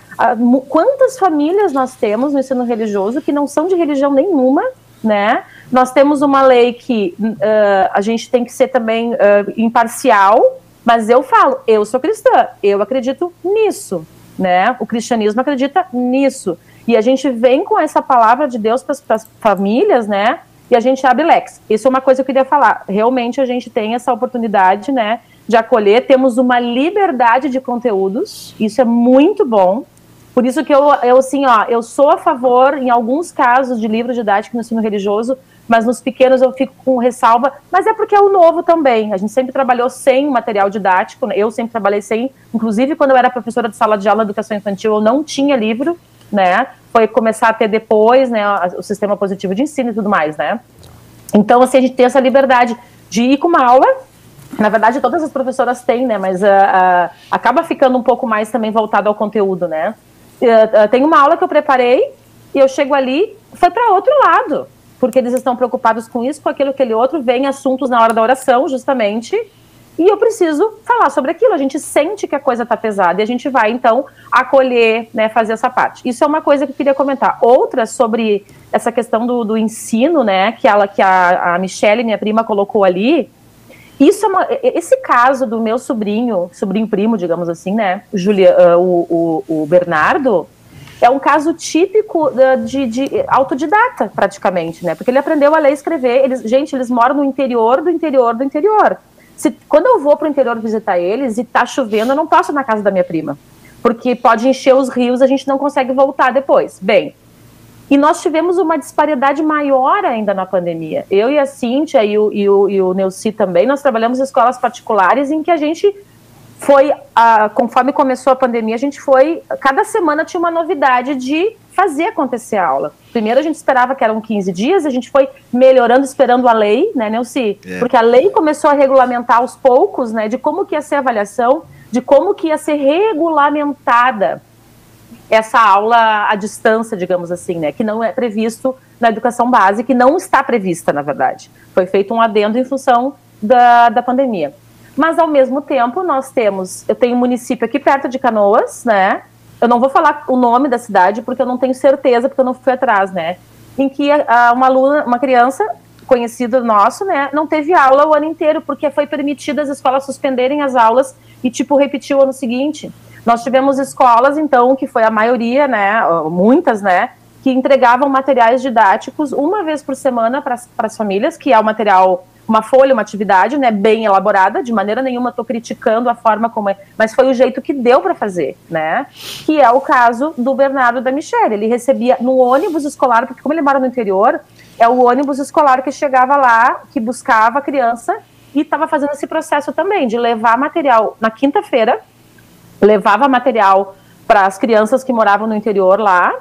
Quantas famílias nós temos no ensino religioso que não são de religião nenhuma, né? Nós temos uma lei que uh, a gente tem que ser também uh, imparcial, mas eu falo, eu sou cristã, eu acredito nisso, né? O cristianismo acredita nisso. E a gente vem com essa palavra de Deus para as famílias, né? E a gente abre lex. Isso é uma coisa que eu queria falar. Realmente a gente tem essa oportunidade, né? De acolher, temos uma liberdade de conteúdos, isso é muito bom. Por isso que eu, eu assim, ó, eu sou a favor, em alguns casos, de livro didático no ensino religioso, mas nos pequenos eu fico com ressalva, mas é porque é o novo também. A gente sempre trabalhou sem material didático, né? eu sempre trabalhei sem, inclusive quando eu era professora de sala de aula de educação infantil, eu não tinha livro, né? Foi começar a ter depois, né, o sistema positivo de ensino e tudo mais, né? Então, assim, a gente tem essa liberdade de ir com uma aula, na verdade, todas as professoras têm, né? Mas uh, uh, acaba ficando um pouco mais também voltado ao conteúdo, né? Uh, tem uma aula que eu preparei e eu chego ali, foi para outro lado porque eles estão preocupados com isso, com aquilo, aquele outro, vem assuntos na hora da oração, justamente, e eu preciso falar sobre aquilo. A gente sente que a coisa está pesada e a gente vai, então, acolher, né, fazer essa parte. Isso é uma coisa que eu queria comentar. Outra sobre essa questão do, do ensino, né, que, ela, que a, a Michelle, minha prima, colocou ali. Isso é uma, esse caso do meu sobrinho, sobrinho primo, digamos assim, né, Julia, uh, o, o, o Bernardo, é um caso típico de, de, autodidata, praticamente, né? Porque ele aprendeu a ler e escrever. Eles, gente, eles moram no interior do interior do interior. Se, quando eu vou para o interior visitar eles e tá chovendo, eu não posso na casa da minha prima. Porque pode encher os rios, a gente não consegue voltar depois. Bem, e nós tivemos uma disparidade maior ainda na pandemia. Eu e a Cíntia e o, e o, e o Neuci também, nós trabalhamos em escolas particulares em que a gente foi, a, conforme começou a pandemia, a gente foi, cada semana tinha uma novidade de fazer acontecer a aula. Primeiro a gente esperava que eram 15 dias, a gente foi melhorando, esperando a lei, né, Nelci? É. Porque a lei começou a regulamentar aos poucos, né, de como que ia ser a avaliação, de como que ia ser regulamentada essa aula à distância, digamos assim, né, que não é previsto na educação básica, que não está prevista, na verdade. Foi feito um adendo em função da, da pandemia. Mas ao mesmo tempo nós temos, eu tenho um município aqui perto de Canoas, né? Eu não vou falar o nome da cidade porque eu não tenho certeza porque eu não fui atrás, né? Em que a, uma aluna, uma criança conhecido nosso, né, não teve aula o ano inteiro porque foi permitido as escolas suspenderem as aulas e tipo repetir o ano seguinte. Nós tivemos escolas então que foi a maioria, né, muitas, né, que entregavam materiais didáticos uma vez por semana para as famílias, que é o material uma folha, uma atividade, né, bem elaborada, de maneira nenhuma estou criticando a forma como é, mas foi o jeito que deu para fazer, né, que é o caso do Bernardo da Michelle, ele recebia no ônibus escolar, porque como ele mora no interior, é o ônibus escolar que chegava lá, que buscava a criança e estava fazendo esse processo também, de levar material na quinta-feira, levava material para as crianças que moravam no interior lá,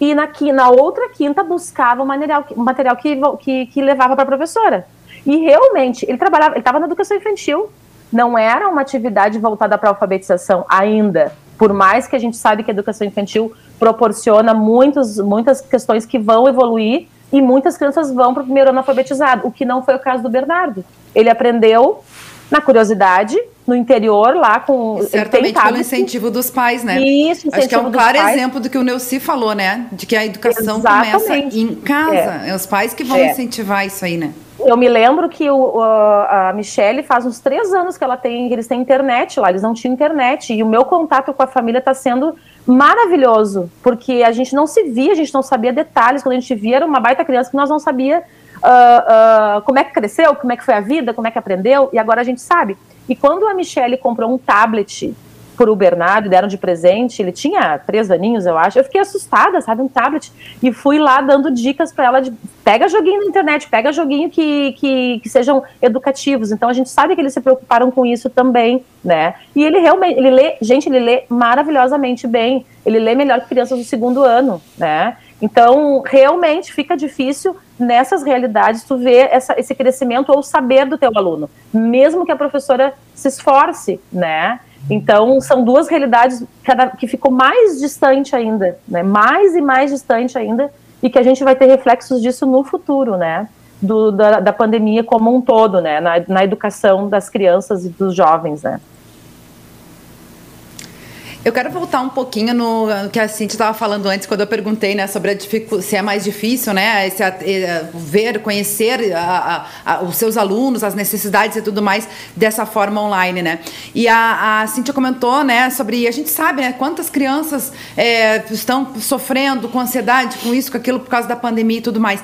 e na, na outra quinta buscava o material, o material que, que, que levava para a professora. E realmente, ele trabalhava, ele estava na educação infantil, não era uma atividade voltada para a alfabetização ainda. Por mais que a gente sabe que a educação infantil proporciona muitos, muitas questões que vão evoluir e muitas crianças vão para o primeiro ano alfabetizado, o que não foi o caso do Bernardo. Ele aprendeu na curiosidade, no interior, lá com. E certamente pelo incentivo dos pais, né? Isso, Acho que é um claro pais. exemplo do que o Neuci falou, né? De que a educação Exatamente. começa em casa. É. é. os pais que vão é. incentivar isso aí, né? Eu me lembro que o, a Michelle faz uns três anos que ela tem, eles têm internet lá, eles não tinham internet. E o meu contato com a família está sendo maravilhoso, porque a gente não se via, a gente não sabia detalhes. Quando a gente via, era uma baita criança que nós não sabia uh, uh, como é que cresceu, como é que foi a vida, como é que aprendeu, e agora a gente sabe. E quando a Michelle comprou um tablet por o Bernardo, deram de presente, ele tinha três aninhos, eu acho, eu fiquei assustada, sabe, um tablet, e fui lá dando dicas para ela de, pega joguinho na internet, pega joguinho que, que, que, sejam educativos, então a gente sabe que eles se preocuparam com isso também, né, e ele realmente, ele lê, gente, ele lê maravilhosamente bem, ele lê melhor que crianças do segundo ano, né, então, realmente fica difícil nessas realidades tu ver essa, esse crescimento ou saber do teu aluno, mesmo que a professora se esforce, né? Então, são duas realidades cada, que ficou mais distante ainda, né? Mais e mais distante ainda, e que a gente vai ter reflexos disso no futuro, né? Do, da, da pandemia como um todo, né? Na, na educação das crianças e dos jovens, né? Eu quero voltar um pouquinho no que a Cintia estava falando antes, quando eu perguntei né, sobre se é mais difícil né, eh, ver, conhecer a, a, a, os seus alunos, as necessidades e tudo mais dessa forma online. Né? E a, a Cintia comentou né, sobre. A gente sabe né, quantas crianças é, estão sofrendo com ansiedade, com isso, com aquilo, por causa da pandemia e tudo mais.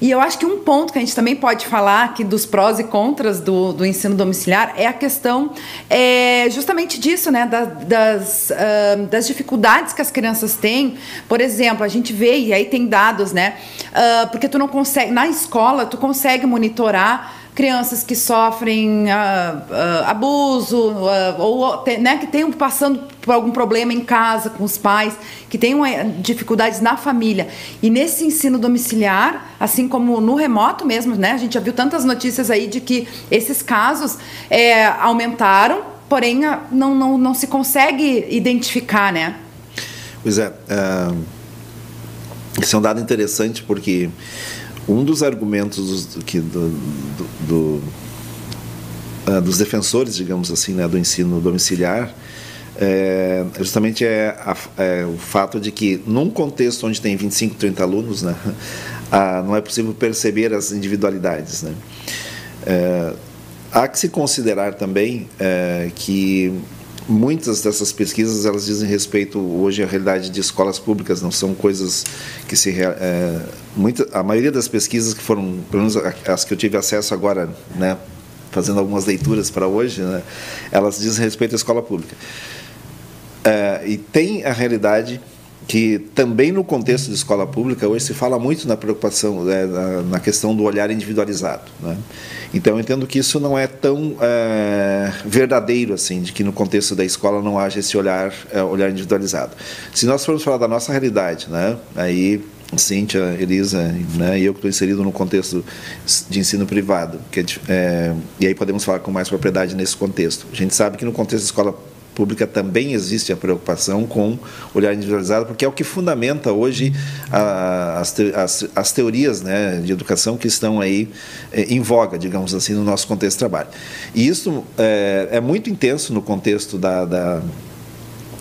E eu acho que um ponto que a gente também pode falar aqui dos prós e contras do, do ensino domiciliar é a questão é, justamente disso, né? Da, das, uh, das dificuldades que as crianças têm. Por exemplo, a gente vê, e aí tem dados, né? Uh, porque tu não consegue, na escola, tu consegue monitorar crianças que sofrem uh, uh, abuso uh, ou né, que tenham passando por algum problema em casa com os pais, que tenham eh, dificuldades na família. E nesse ensino domiciliar, assim como no remoto mesmo, né, a gente já viu tantas notícias aí de que esses casos é, aumentaram, porém não, não, não se consegue identificar, né? Pois é, esse é um dado interessante porque um dos argumentos do, que, do, do, do uh, dos defensores, digamos assim, né, do ensino domiciliar, é, justamente é, a, é, o fato de que, num contexto onde tem 25, 30 alunos, né, a, não é possível perceber as individualidades. Né. É, há que se considerar também é, que muitas dessas pesquisas elas dizem respeito hoje à realidade de escolas públicas, não são coisas que se é, muita, a maioria das pesquisas que foram, pelo menos as que eu tive acesso agora, né, fazendo algumas leituras para hoje, né, elas dizem respeito à escola pública. É, e tem a realidade que também no contexto de escola pública hoje se fala muito na preocupação né, na, na, questão do olhar individualizado né? então eu entendo que isso não é tão é, verdadeiro assim de que no contexto da escola não haja esse olhar é, olhar individualizado se nós formos falar da nossa realidade né aí Cíntia, Elisa, né, e eu que estou inserido no contexto de ensino privado, que é, é, e aí podemos falar com mais propriedade nesse contexto. A gente sabe que no contexto de escola pública também existe a preocupação com olhar individualizado, porque é o que fundamenta hoje a, as, te, as, as, teorias né, de educação que estão aí é, em voga, digamos assim, no nosso contexto de trabalho. E isso é, é muito intenso no contexto da, da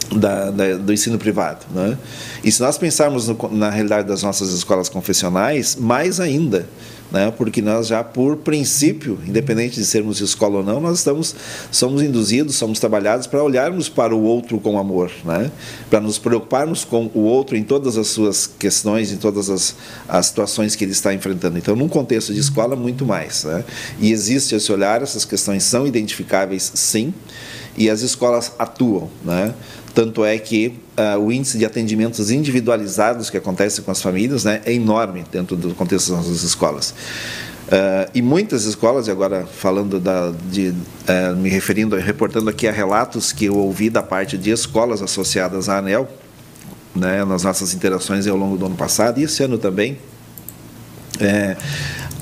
da, da, do ensino privado. Né? E se nós pensarmos no, na realidade das nossas escolas confessionais, mais ainda né? porque nós já, por princípio, independente de sermos escola ou não, nós estamos, somos induzidos, somos trabalhados para olharmos para o outro com amor, né? para nos preocuparmos com o outro em todas as suas questões, em todas as, as situações que ele está enfrentando. Então, num contexto de escola, muito mais. Né? E existe esse olhar, essas questões são identificáveis, sim, e as escolas atuam. Né? Tanto é que uh, o índice de atendimentos individualizados que acontece com as famílias né, é enorme dentro do contexto das escolas. Uh, e muitas escolas, e agora falando da, de, uh, me referindo, reportando aqui a relatos que eu ouvi da parte de escolas associadas à ANEL, né, nas nossas interações ao longo do ano passado e esse ano também, é,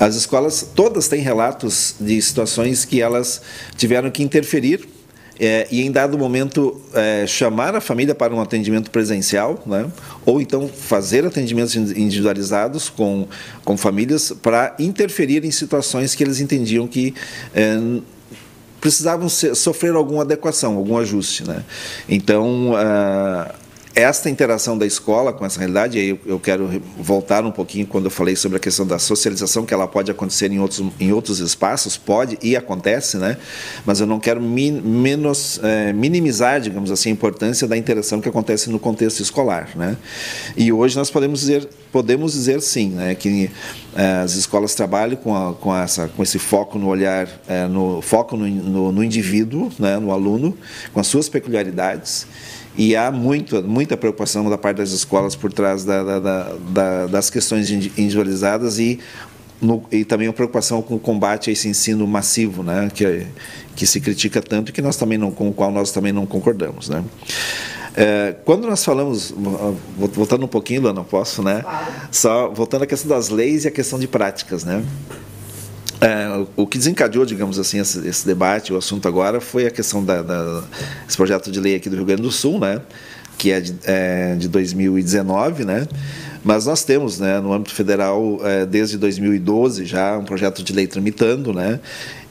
as escolas todas têm relatos de situações que elas tiveram que interferir é, e em dado momento é, chamar a família para um atendimento presencial, né? ou então fazer atendimentos individualizados com, com famílias para interferir em situações que eles entendiam que é, precisavam ser, sofrer alguma adequação, algum ajuste. Né? Então, ah, esta interação da escola com essa realidade, aí eu quero voltar um pouquinho quando eu falei sobre a questão da socialização, que ela pode acontecer em outros, em outros espaços, pode e acontece, né? mas eu não quero min, menos, é, minimizar, digamos assim, a importância da interação que acontece no contexto escolar. Né? E hoje nós podemos dizer, podemos dizer sim, né, que é, as escolas trabalham com, a, com, essa, com esse foco no olhar, é, no foco no, no, no indivíduo, né, no aluno, com as suas peculiaridades, e há muito, muita preocupação da parte das escolas por trás da, da, da, das questões individualizadas e, no, e também a preocupação com o combate a esse ensino massivo, né, que, que se critica tanto e que nós também não, com o qual nós também não concordamos. Né. É, quando nós falamos, voltando um pouquinho, Luana, posso, né? Só voltando à questão das leis e a questão de práticas, né? O que desencadeou, digamos assim, esse, esse, debate, o assunto agora, foi a questão da, da, esse projeto de lei aqui do Rio Grande do Sul, né, que é de, é, de 2019, né, mas nós temos, né, no âmbito federal, é, desde 2012 já um projeto de lei tramitando, né,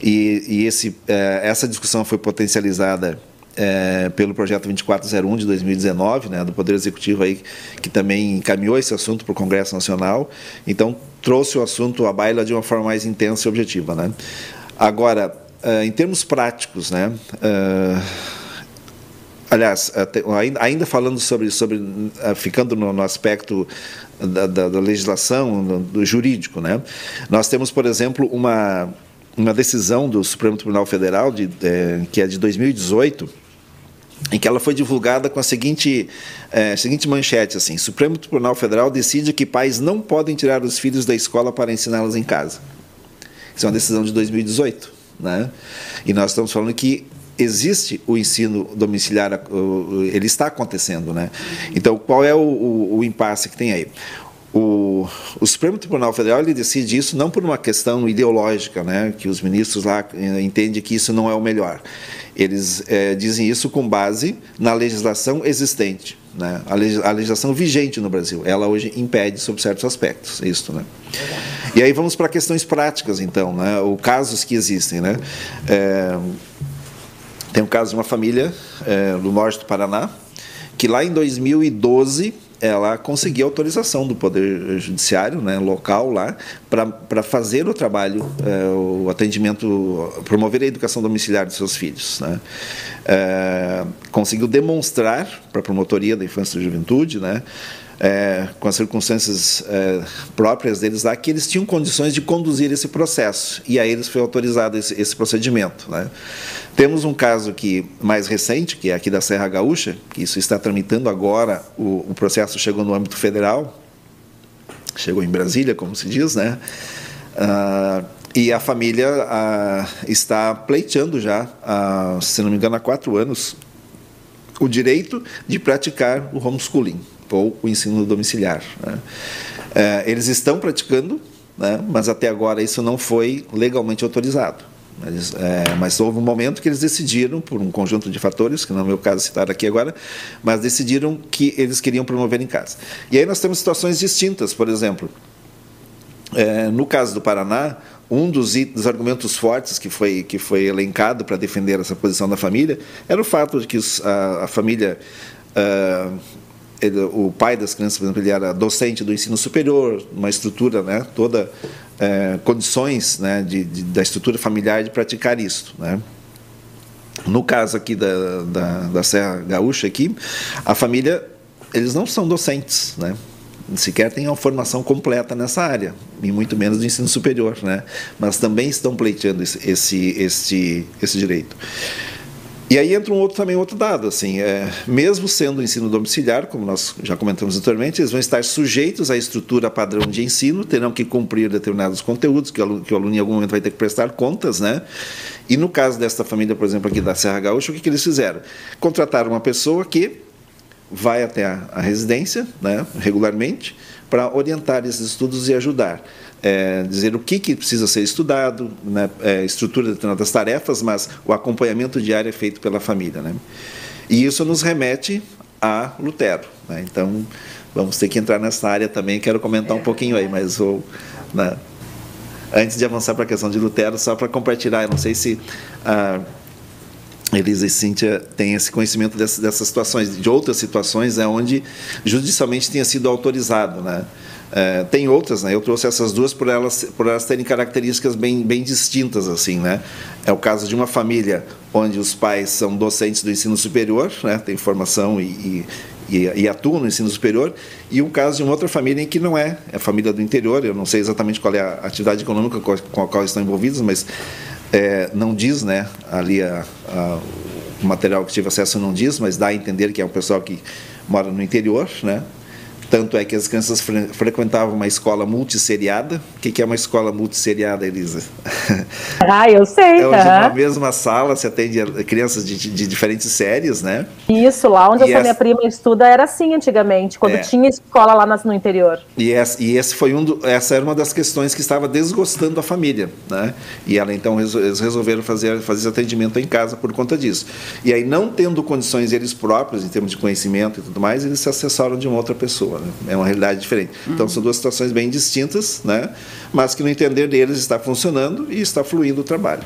e, e esse, é, essa discussão foi potencializada é, pelo projeto 2401 de 2019, né, do Poder Executivo aí, que também encaminhou esse assunto para o Congresso Nacional. Então, trouxe o assunto à baila de uma forma mais intensa e objetiva. Né? Agora, uh, em termos práticos, né, uh, aliás, até, ainda falando sobre, sobre ficando no, no aspecto da, da, da legislação, do, do, jurídico, né, nós temos, por exemplo, uma, uma decisão do Supremo Tribunal Federal, de, é, que é de 2018, em que ela foi divulgada com a seguinte, é, seguinte manchete assim: Supremo Tribunal Federal decide que pais não podem tirar os filhos da escola para ensiná-los em casa. Isso é uma decisão de 2018, né? E nós estamos falando que existe o ensino domiciliar, ele está acontecendo, né? Então, qual é o, o, o impasse que tem aí? O, o, Supremo Tribunal Federal ele decide isso não por uma questão ideológica, né, que os ministros lá eh, entendem que isso não é o melhor. Eles é, dizem isso com base na legislação existente, né, a, a, legislação vigente no Brasil. Ela hoje impede sobre certos aspectos isso, né. E aí vamos para questões práticas, então, né, ou casos que existem, né. É, tem um caso de uma família é, do norte do Paraná que lá em 2012 ela conseguiu autorização do Poder Judiciário, né, local lá, para fazer o trabalho, é, o atendimento, promover a educação domiciliar dos seus filhos. Né. É, conseguiu demonstrar para a Promotoria da Infância e Juventude, né, é, com as circunstâncias é, próprias deles lá, que eles tinham condições de conduzir esse processo. E a eles foi autorizado esse, esse procedimento. Né. Temos um caso aqui mais recente, que é aqui da Serra Gaúcha, que isso está tramitando agora, o, o processo chegou no âmbito federal, chegou em Brasília, como se diz, né? Ah, e a família ah, está pleiteando já, ah, se não me engano, há quatro anos, o direito de praticar o homeschooling, ou o ensino domiciliar. Né? Eh, eles estão praticando, né? mas até agora isso não foi legalmente autorizado. Mas, é, mas, houve um momento que eles decidiram, por um conjunto de fatores, que não é o meu caso citar aqui agora, mas decidiram que eles queriam promover em casa. E aí nós temos situações distintas, por exemplo, é, no caso do Paraná, um dos, dos, argumentos fortes que foi, que foi elencado para defender essa posição da família era o fato de que a, a, família. Uh, ele, o pai das crianças, por exemplo, ele era docente do ensino superior, uma estrutura né, toda é, condições né, de, de, da estrutura familiar de praticar isso. Né. No caso aqui da, da, da, Serra Gaúcha, aqui, a família, eles não são docentes, né, sequer têm uma formação completa nessa área, e muito menos do ensino superior, né, mas também estão pleiteando esse, esse, esse, esse direito. E aí entra um outro também outro dado, assim, é, mesmo sendo ensino domiciliar, como nós já comentamos anteriormente, eles vão estar sujeitos à estrutura padrão de ensino, terão que cumprir determinados conteúdos que o aluno, que o aluno em algum momento vai ter que prestar contas, né? E no caso desta família, por exemplo, aqui da Serra Gaúcha, o que, que eles fizeram? Contrataram uma pessoa que vai até a, a residência, né, regularmente, para orientar esses estudos e ajudar é, dizer o que, que precisa ser estudado, né, é, estrutura de determinadas tarefas, mas o acompanhamento diário é feito pela família. Né? E isso nos remete a Lutero. Né? Então, vamos ter que entrar nessa área também. Quero comentar um pouquinho aí, mas vou. Né, antes de avançar para a questão de Lutero, só para compartilhar, eu não sei se. a Elisa e Cíntia têm esse conhecimento dessas, dessas situações, de outras situações é onde judicialmente tenha sido autorizado, né? É, tem outras, né? Eu trouxe essas duas por elas, por elas terem características bem, bem distintas, assim, né? É o caso de uma família onde os pais são docentes do ensino superior, né? Tem formação e, e, e, atuam no ensino superior, e um caso de uma outra família em que não é, é família do interior, eu não sei exatamente qual é a atividade econômica com a qual estão envolvidos, mas é, não diz, né? Ali a, a, o material que tive acesso não diz, mas dá a entender que é um pessoal que mora no interior, né? Tanto é que as crianças fre frequentavam uma escola multisseriada. O que, que é uma escola multisseriada, Elisa? Ah, eu sei. É onde na mesma sala se atende crianças de, de, diferentes séries, né? Isso, lá onde e essa minha prima estuda era assim antigamente, quando é. tinha escola lá no interior. E, essa, e esse foi um do, essa era uma das questões que estava desgostando a família, né? E ela então eles resolveram fazer, fazer esse atendimento em casa por conta disso. E aí, não tendo condições eles próprios, em termos de conhecimento e tudo mais, eles se assessaram de uma outra pessoa. É uma realidade diferente. Uhum. Então são duas situações bem distintas, né? mas que no entender deles está funcionando e está fluindo o trabalho.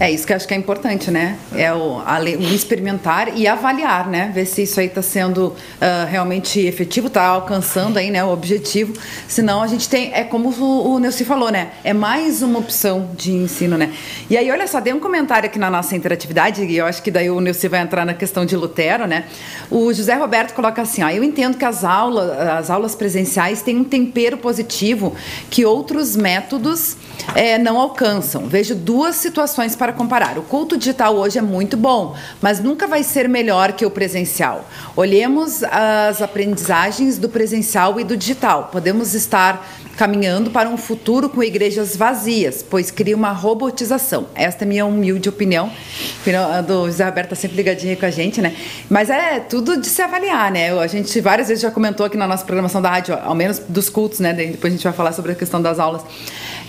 É isso que eu acho que é importante, né? É o, o experimentar e avaliar, né? Ver se isso aí está sendo uh, realmente efetivo, está alcançando aí, né, o objetivo. Senão a gente tem, é como o, o Neuci falou, né? É mais uma opção de ensino, né? E aí, olha só, dei um comentário aqui na nossa interatividade, e eu acho que daí o Neuci vai entrar na questão de Lutero, né? O José Roberto coloca assim, ó, eu entendo que as aulas, as aulas presenciais têm um tempero positivo que outros métodos é, não alcançam. Vejo duas situações para comparar. O culto digital hoje é muito bom, mas nunca vai ser melhor que o presencial. Olhemos as aprendizagens do presencial e do digital. Podemos estar caminhando para um futuro com igrejas vazias, pois cria uma robotização. Esta é minha humilde opinião. Do José Roberto está sempre ligadinho com a gente, né? Mas é tudo de se avaliar, né? A gente várias vezes já comentou aqui na nossa programação da rádio, ao menos dos cultos, né? Depois a gente vai falar sobre a questão das aulas.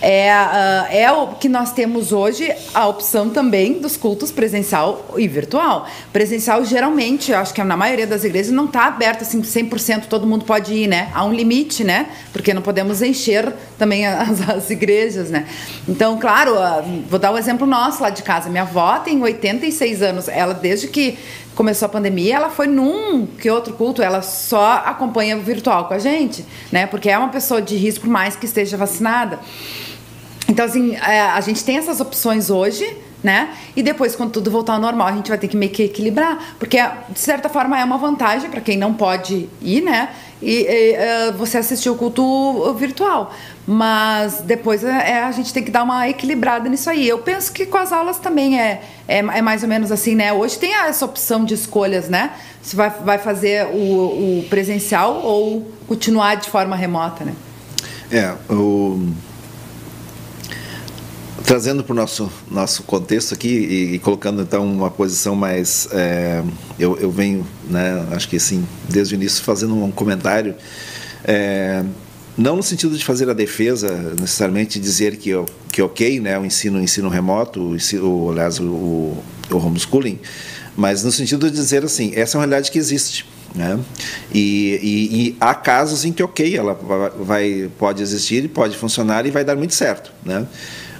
É, uh, é o que nós temos hoje a opção também dos cultos presencial e virtual. Presencial, geralmente, eu acho que na maioria das igrejas não está aberto assim 100%, todo mundo pode ir, né? Há um limite, né? Porque não podemos encher também as, as igrejas, né? Então, claro, uh, vou dar o um exemplo nosso lá de casa. Minha avó tem 86 anos. Ela, desde que começou a pandemia, ela foi num que outro culto, ela só acompanha virtual com a gente, né? Porque é uma pessoa de risco, mais que esteja vacinada. Então, assim, é, a gente tem essas opções hoje, né? E depois, quando tudo voltar ao normal, a gente vai ter que meio que equilibrar, porque de certa forma é uma vantagem para quem não pode ir, né? E, e uh, você assistir o culto virtual. Mas depois é, é, a gente tem que dar uma equilibrada nisso aí. Eu penso que com as aulas também é, é, é, mais ou menos assim, né? Hoje tem essa opção de escolhas, né? Se vai, vai fazer o, o presencial ou continuar de forma remota, né? É, o trazendo para o nosso, nosso contexto aqui e, e, colocando então uma posição mais. É, eu, eu venho, né, acho que assim, desde o início, fazendo um comentário. É, não no sentido de fazer a defesa, necessariamente dizer que, que ok, né, o ensino, o ensino remoto, o, ensino, aliás, o, o homeschooling, mas no sentido de dizer assim, essa é uma realidade que existe. Né? E, e, e, há casos em que, ok, ela vai, pode existir, pode funcionar e vai dar muito certo. Né?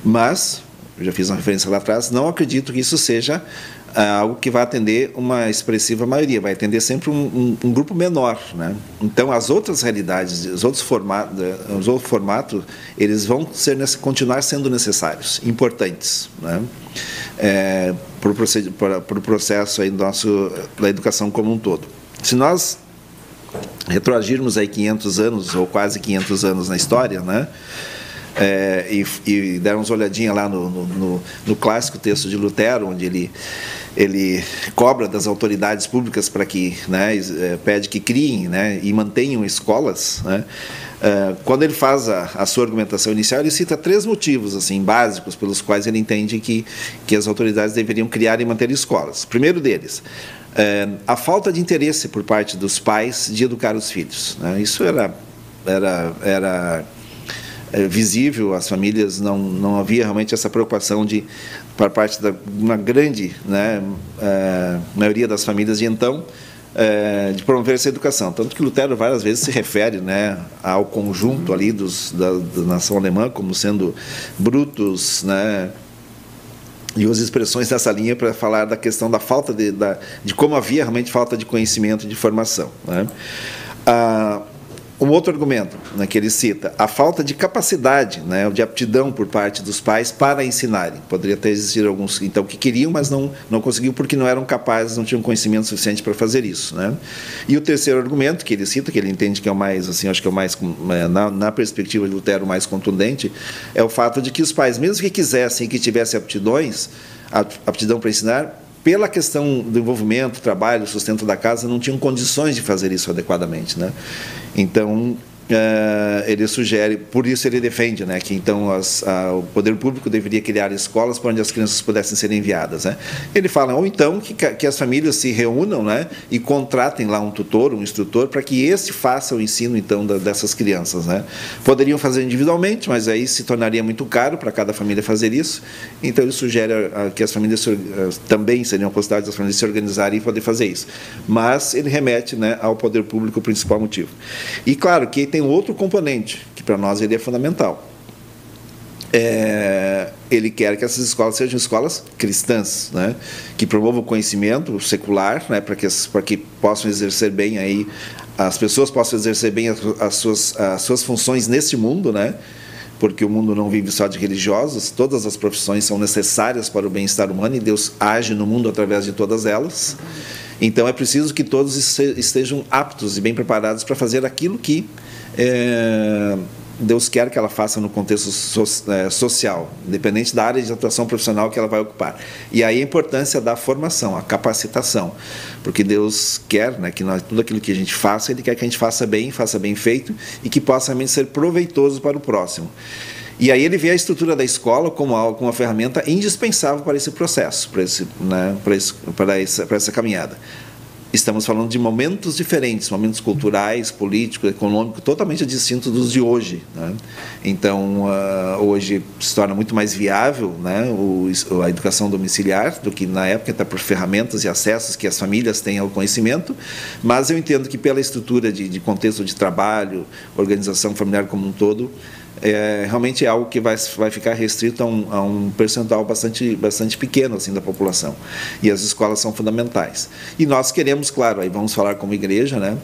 Mas, eu já fiz uma referência lá atrás, não acredito que isso seja algo que vai atender uma expressiva maioria, vai atender sempre um, um, um, grupo menor, né? Então as outras realidades, os outros formatos, os outros formatos, eles vão ser continuar sendo necessários, importantes, né? É, para o processo aí nosso da educação como um todo. Se nós retroagirmos aí 500 anos ou quase 500 anos na história, né? é, e, e dermos uma olhadinha lá no, no, no, clássico texto de Lutero, onde ele, ele cobra das autoridades públicas para que, né, é, pede que criem né, e mantenham escolas, né, é, quando ele faz a, a, sua argumentação inicial, ele cita três motivos assim básicos pelos quais ele entende que, que as autoridades deveriam criar e manter escolas. Primeiro deles, é, a falta de interesse por parte dos pais de educar os filhos. Né? Isso era, era, era visível, as famílias não, não havia realmente essa preocupação de, por parte da uma grande né, é, maioria das famílias de então, é, de promover essa educação. Tanto que Lutero várias vezes se refere né, ao conjunto ali dos, da, da nação alemã como sendo brutos, né, e usa expressões nessa linha para falar da questão da falta de, da, de como havia realmente falta de conhecimento de formação. Né? Ah, um outro argumento né, que ele cita, a falta de capacidade, né, de aptidão por parte dos pais para ensinarem. Poderia ter existido alguns então que queriam, mas não, não conseguiam porque não eram capazes, não tinham conhecimento suficiente para fazer isso. Né? E o terceiro argumento que ele cita, que ele entende que é o mais, assim, acho que é o mais, é, na, na perspectiva de Lutero, mais contundente, é o fato de que os pais, mesmo que quisessem que tivessem aptidões, aptidão para ensinar, pela questão do envolvimento, trabalho, sustento da casa, não tinham condições de fazer isso adequadamente. Né? Então, Uh, ele sugere, por isso ele defende, né, que então as, a, o poder público deveria criar escolas para onde as crianças pudessem ser enviadas, né? Ele fala ou então que, que as famílias se reúnam, né, e contratem lá um tutor, um instrutor, para que este faça o ensino então da, dessas crianças, né? Poderiam fazer individualmente, mas aí se tornaria muito caro para cada família fazer isso. Então ele sugere a, a, que as famílias se, também seriam possibilidades das famílias se organizarem e poder fazer isso. Mas ele remete, né, ao poder público o principal motivo. E claro que tem outro componente que para nós ele é fundamental. É, ele quer que essas escolas sejam escolas cristãs, né? que promovam o conhecimento secular, né? para que, que possam exercer bem aí, as pessoas possam exercer bem as, as, suas, as suas funções neste mundo, né? porque o mundo não vive só de religiosos, todas as profissões são necessárias para o bem-estar humano e Deus age no mundo através de todas elas. Então é preciso que todos estejam aptos e bem preparados para fazer aquilo que é, Deus quer que ela faça no contexto so, é, social, independente da área de atuação profissional que ela vai ocupar. E aí a importância da formação, a capacitação, porque Deus quer né, que nós, tudo aquilo que a gente faça, Ele quer que a gente faça bem, faça bem feito e que possa realmente ser proveitoso para o próximo. E aí ele vê a estrutura da escola como, algo, como uma ferramenta indispensável para esse processo, para, esse, né, para, esse, para, essa, para essa caminhada estamos falando de momentos diferentes, momentos culturais, políticos, econômicos, totalmente distintos dos de hoje. Né? Então, uh, hoje se torna muito mais viável né, o, a educação domiciliar do que na época, até por ferramentas e acessos que as famílias têm ao conhecimento, mas eu entendo que pela estrutura de, de contexto de trabalho, organização familiar como um todo, é, realmente é algo que vai, vai ficar restrito a um, a um percentual bastante, bastante pequeno assim, da população. E as escolas são fundamentais. E nós queremos, claro, aí vamos falar como igreja, né?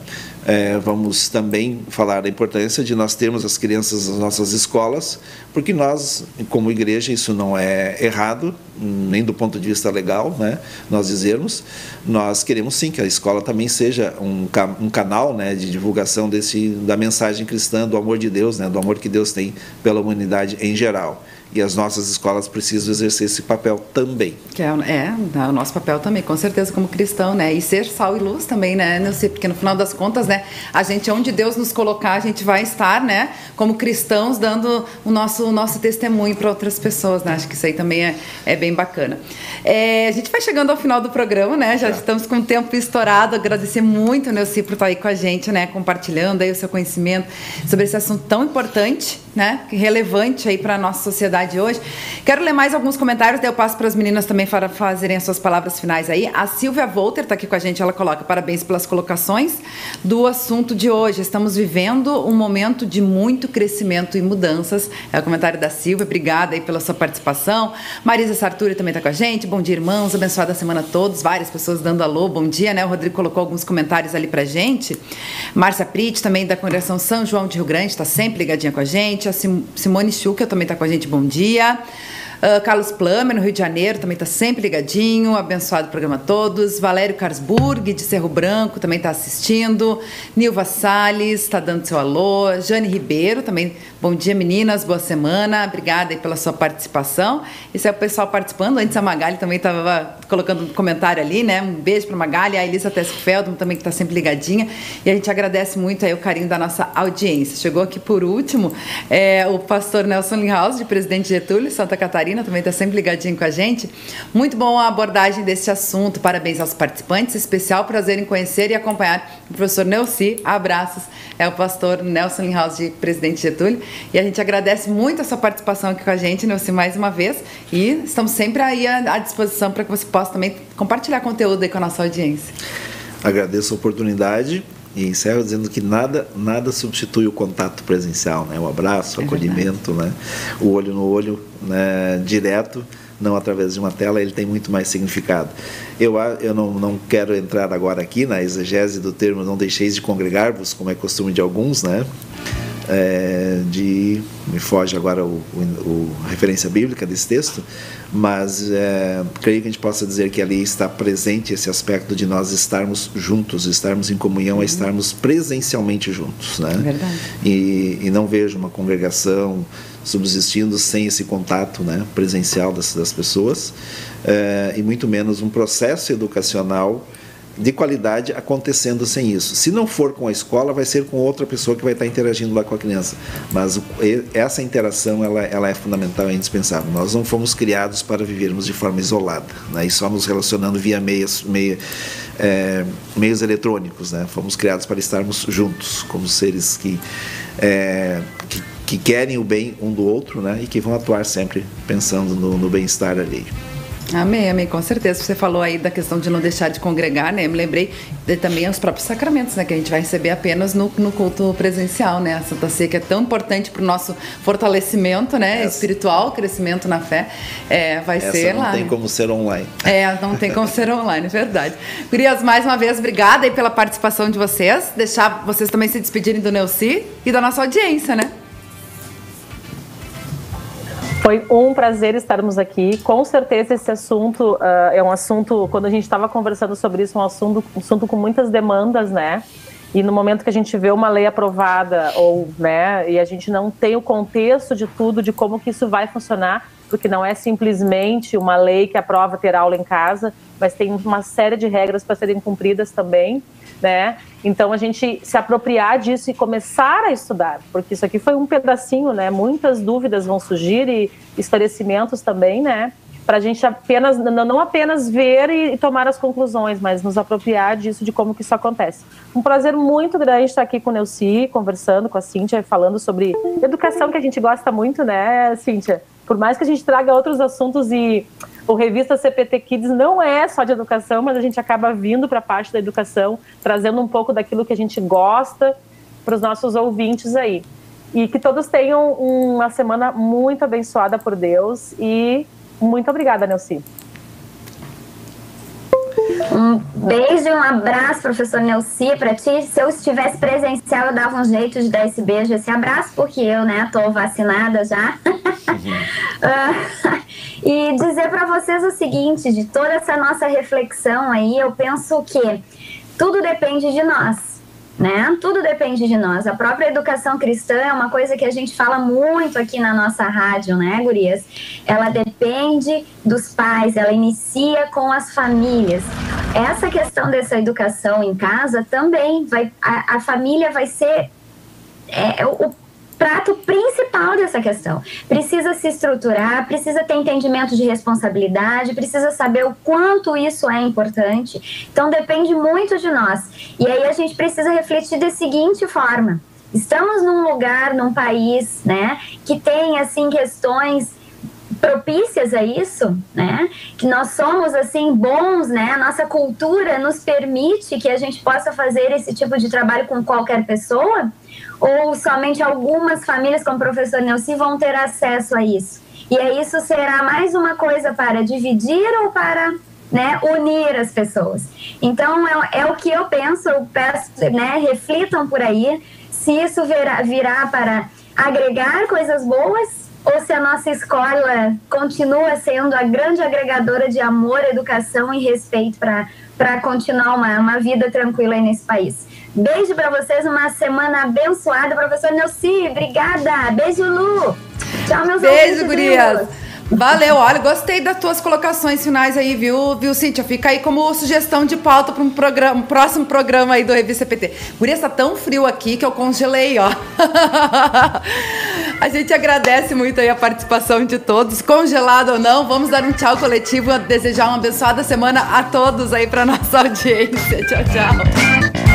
É, vamos também falar da importância de nós termos as crianças nas nossas escolas, porque nós, como igreja, isso não é errado, nem do ponto de vista legal, né? nós dizermos, nós queremos sim que a escola também seja um, um canal né, de divulgação desse, da mensagem cristã, do amor de Deus, né, do amor que Deus tem pela humanidade em geral e as nossas escolas precisam exercer esse papel também. Que é, é, o nosso papel também, com certeza, como cristão, né? E ser sal e luz também, né, Nelci? Porque no final das contas, né, a gente, onde Deus nos colocar, a gente vai estar, né, como cristãos, dando o nosso, o nosso testemunho para outras pessoas, né? Acho que isso aí também é, é bem bacana. É, a gente vai chegando ao final do programa, né? Já, Já. estamos com o tempo estourado. Agradecer muito, Nelci, por estar aí com a gente, né? Compartilhando aí o seu conhecimento sobre esse assunto tão importante, né? Relevante aí para a nossa sociedade hoje. Quero ler mais alguns comentários, daí eu passo para as meninas também para fazerem as suas palavras finais aí. A Silvia Volter está aqui com a gente, ela coloca parabéns pelas colocações do assunto de hoje. Estamos vivendo um momento de muito crescimento e mudanças. É o comentário da Silvia, obrigada aí pela sua participação. Marisa Sarturi também está com a gente. Bom dia, irmãos. Abençoada semana a todos. Várias pessoas dando alô, bom dia, né? O Rodrigo colocou alguns comentários ali pra gente. Márcia Prit, também da Congregação São João de Rio Grande, está sempre ligadinha com a gente gente. A Simone Schucker também está com a gente. Bom dia. Uh, Carlos Plamer, no Rio de Janeiro, também está sempre ligadinho. Abençoado o programa a todos. Valério Carsburg, de Cerro Branco, também está assistindo. Nilva Salles, está dando seu alô. Jane Ribeiro, também. Bom dia, meninas. Boa semana. Obrigada pela sua participação. Esse é o pessoal participando. Antes a Magali também estava colocando um comentário ali, né? Um beijo para Magali. A Elisa Teskfeld também que está sempre ligadinha. E a gente agradece muito aí o carinho da nossa audiência. Chegou aqui por último é, o pastor Nelson Linhaus, de Presidente Getúlio, Santa Catarina Catarina também está sempre ligadinho com a gente. Muito bom a abordagem desse assunto. Parabéns aos participantes. Especial prazer em conhecer e acompanhar o professor Nelci. Abraços. É o pastor Nelson Linhaus, de Presidente Getúlio. E a gente agradece muito a sua participação aqui com a gente, Nelci, mais uma vez. E estamos sempre aí à disposição para que você possa também compartilhar conteúdo aí com a nossa audiência. Agradeço a oportunidade e encerro dizendo que nada, nada substitui o contato presencial, né? O abraço, o é acolhimento, né? O olho no olho, né? Direto, não através de uma tela, ele tem muito mais significado. Eu, eu não, não quero entrar agora aqui na exegese do termo não deixeis de congregar-vos, como é costume de alguns, né? É, de me foge agora o, o, o, a referência bíblica desse texto, mas é, creio que a gente possa dizer que ali está presente esse aspecto de nós estarmos juntos, estarmos em comunhão, uhum. estarmos presencialmente juntos, né? Verdade. E, e não vejo uma congregação subsistindo sem esse contato, né, presencial das, das pessoas, é, e muito menos um processo educacional de qualidade acontecendo sem isso. Se não for com a escola, vai ser com outra pessoa que vai estar interagindo lá com a criança. Mas essa interação ela, ela é fundamental, é indispensável. Nós não fomos criados para vivermos de forma isolada, né? e só nos relacionando via meios, meio, é, meios eletrônicos. Né? Fomos criados para estarmos juntos, como seres que, é, que, que, querem o bem um do outro né? e que vão atuar sempre pensando no, no bem-estar alheio. Amém, amém, com certeza. Você falou aí da questão de não deixar de congregar, né? Eu me lembrei de, também os próprios sacramentos, né? Que a gente vai receber apenas no, no culto presencial, né? A Santa Ceia, que é tão importante para o nosso fortalecimento, né? Essa. Espiritual, crescimento na fé. É, vai Essa ser não lá. Não tem como ser online. É, não tem como ser online, é verdade. Gurias, mais uma vez, obrigada aí pela participação de vocês. Deixar vocês também se despedirem do Neuci e da nossa audiência, né? Foi um prazer estarmos aqui. Com certeza esse assunto uh, é um assunto, quando a gente estava conversando sobre isso, um assunto, um assunto com muitas demandas, né? E no momento que a gente vê uma lei aprovada ou, né, e a gente não tem o contexto de tudo, de como que isso vai funcionar, porque não é simplesmente uma lei que aprova ter aula em casa, mas tem uma série de regras para serem cumpridas também né? Então a gente se apropriar disso e começar a estudar, porque isso aqui foi um pedacinho, né? Muitas dúvidas vão surgir e esclarecimentos também, né? Para a gente apenas não apenas ver e, tomar as conclusões, mas nos apropriar disso de como que isso acontece. Um prazer muito grande estar aqui com o Neuci, conversando com a Cíntia, falando sobre educação que a gente gosta muito, né, Cíntia? Por mais que a gente traga outros assuntos e o Revista CPT Kids não é só de educação, mas a gente acaba vindo para a parte da educação, trazendo um pouco daquilo que a gente gosta para os nossos ouvintes aí. E que todos tenham uma semana muito abençoada por Deus e muito obrigada, Nelci. Um beijo, um abraço, professor Nelci, para ti. Se eu estivesse presencial, eu dava um jeito de dar esse beijo, esse abraço, porque eu, né, tô vacinada já. Uh, e dizer para vocês o seguinte, de toda essa nossa reflexão aí, eu penso que tudo depende de nós né? Tudo depende de nós. A própria educação cristã é uma coisa que a gente fala muito aqui na nossa rádio, né, Gurias? Ela depende dos pais, ela inicia com as famílias. Essa questão dessa educação em casa também vai, a, a família vai ser é, o prato principal dessa questão. Precisa se estruturar, precisa ter entendimento de responsabilidade, precisa saber o quanto isso é importante. Então depende muito de nós. E aí a gente precisa refletir da seguinte forma: estamos num lugar, num país, né, que tem assim questões propícias a isso, né? Que nós somos assim bons, né? A nossa cultura nos permite que a gente possa fazer esse tipo de trabalho com qualquer pessoa ou somente algumas famílias, como o professor Nelson, vão ter acesso a isso. E isso será mais uma coisa para dividir ou para né, unir as pessoas. Então é, é o que eu penso, eu peço, né, reflitam por aí se isso virá, virá para agregar coisas boas ou se a nossa escola continua sendo a grande agregadora de amor, educação e respeito para continuar uma, uma vida tranquila nesse país. Beijo para vocês, uma semana abençoada. Professor Nelci, obrigada. Beijo, Lu. Tchau, meus Beijo, gurias. Valeu, olha, gostei das tuas colocações finais aí, viu, viu, Cíntia? Fica aí como sugestão de pauta para um, programa, um próximo programa aí do Revista CPT. Guria, está tão frio aqui que eu congelei, ó. a gente agradece muito aí a participação de todos, congelado ou não. Vamos dar um tchau coletivo, desejar uma abençoada semana a todos aí para nossa audiência. Tchau, tchau.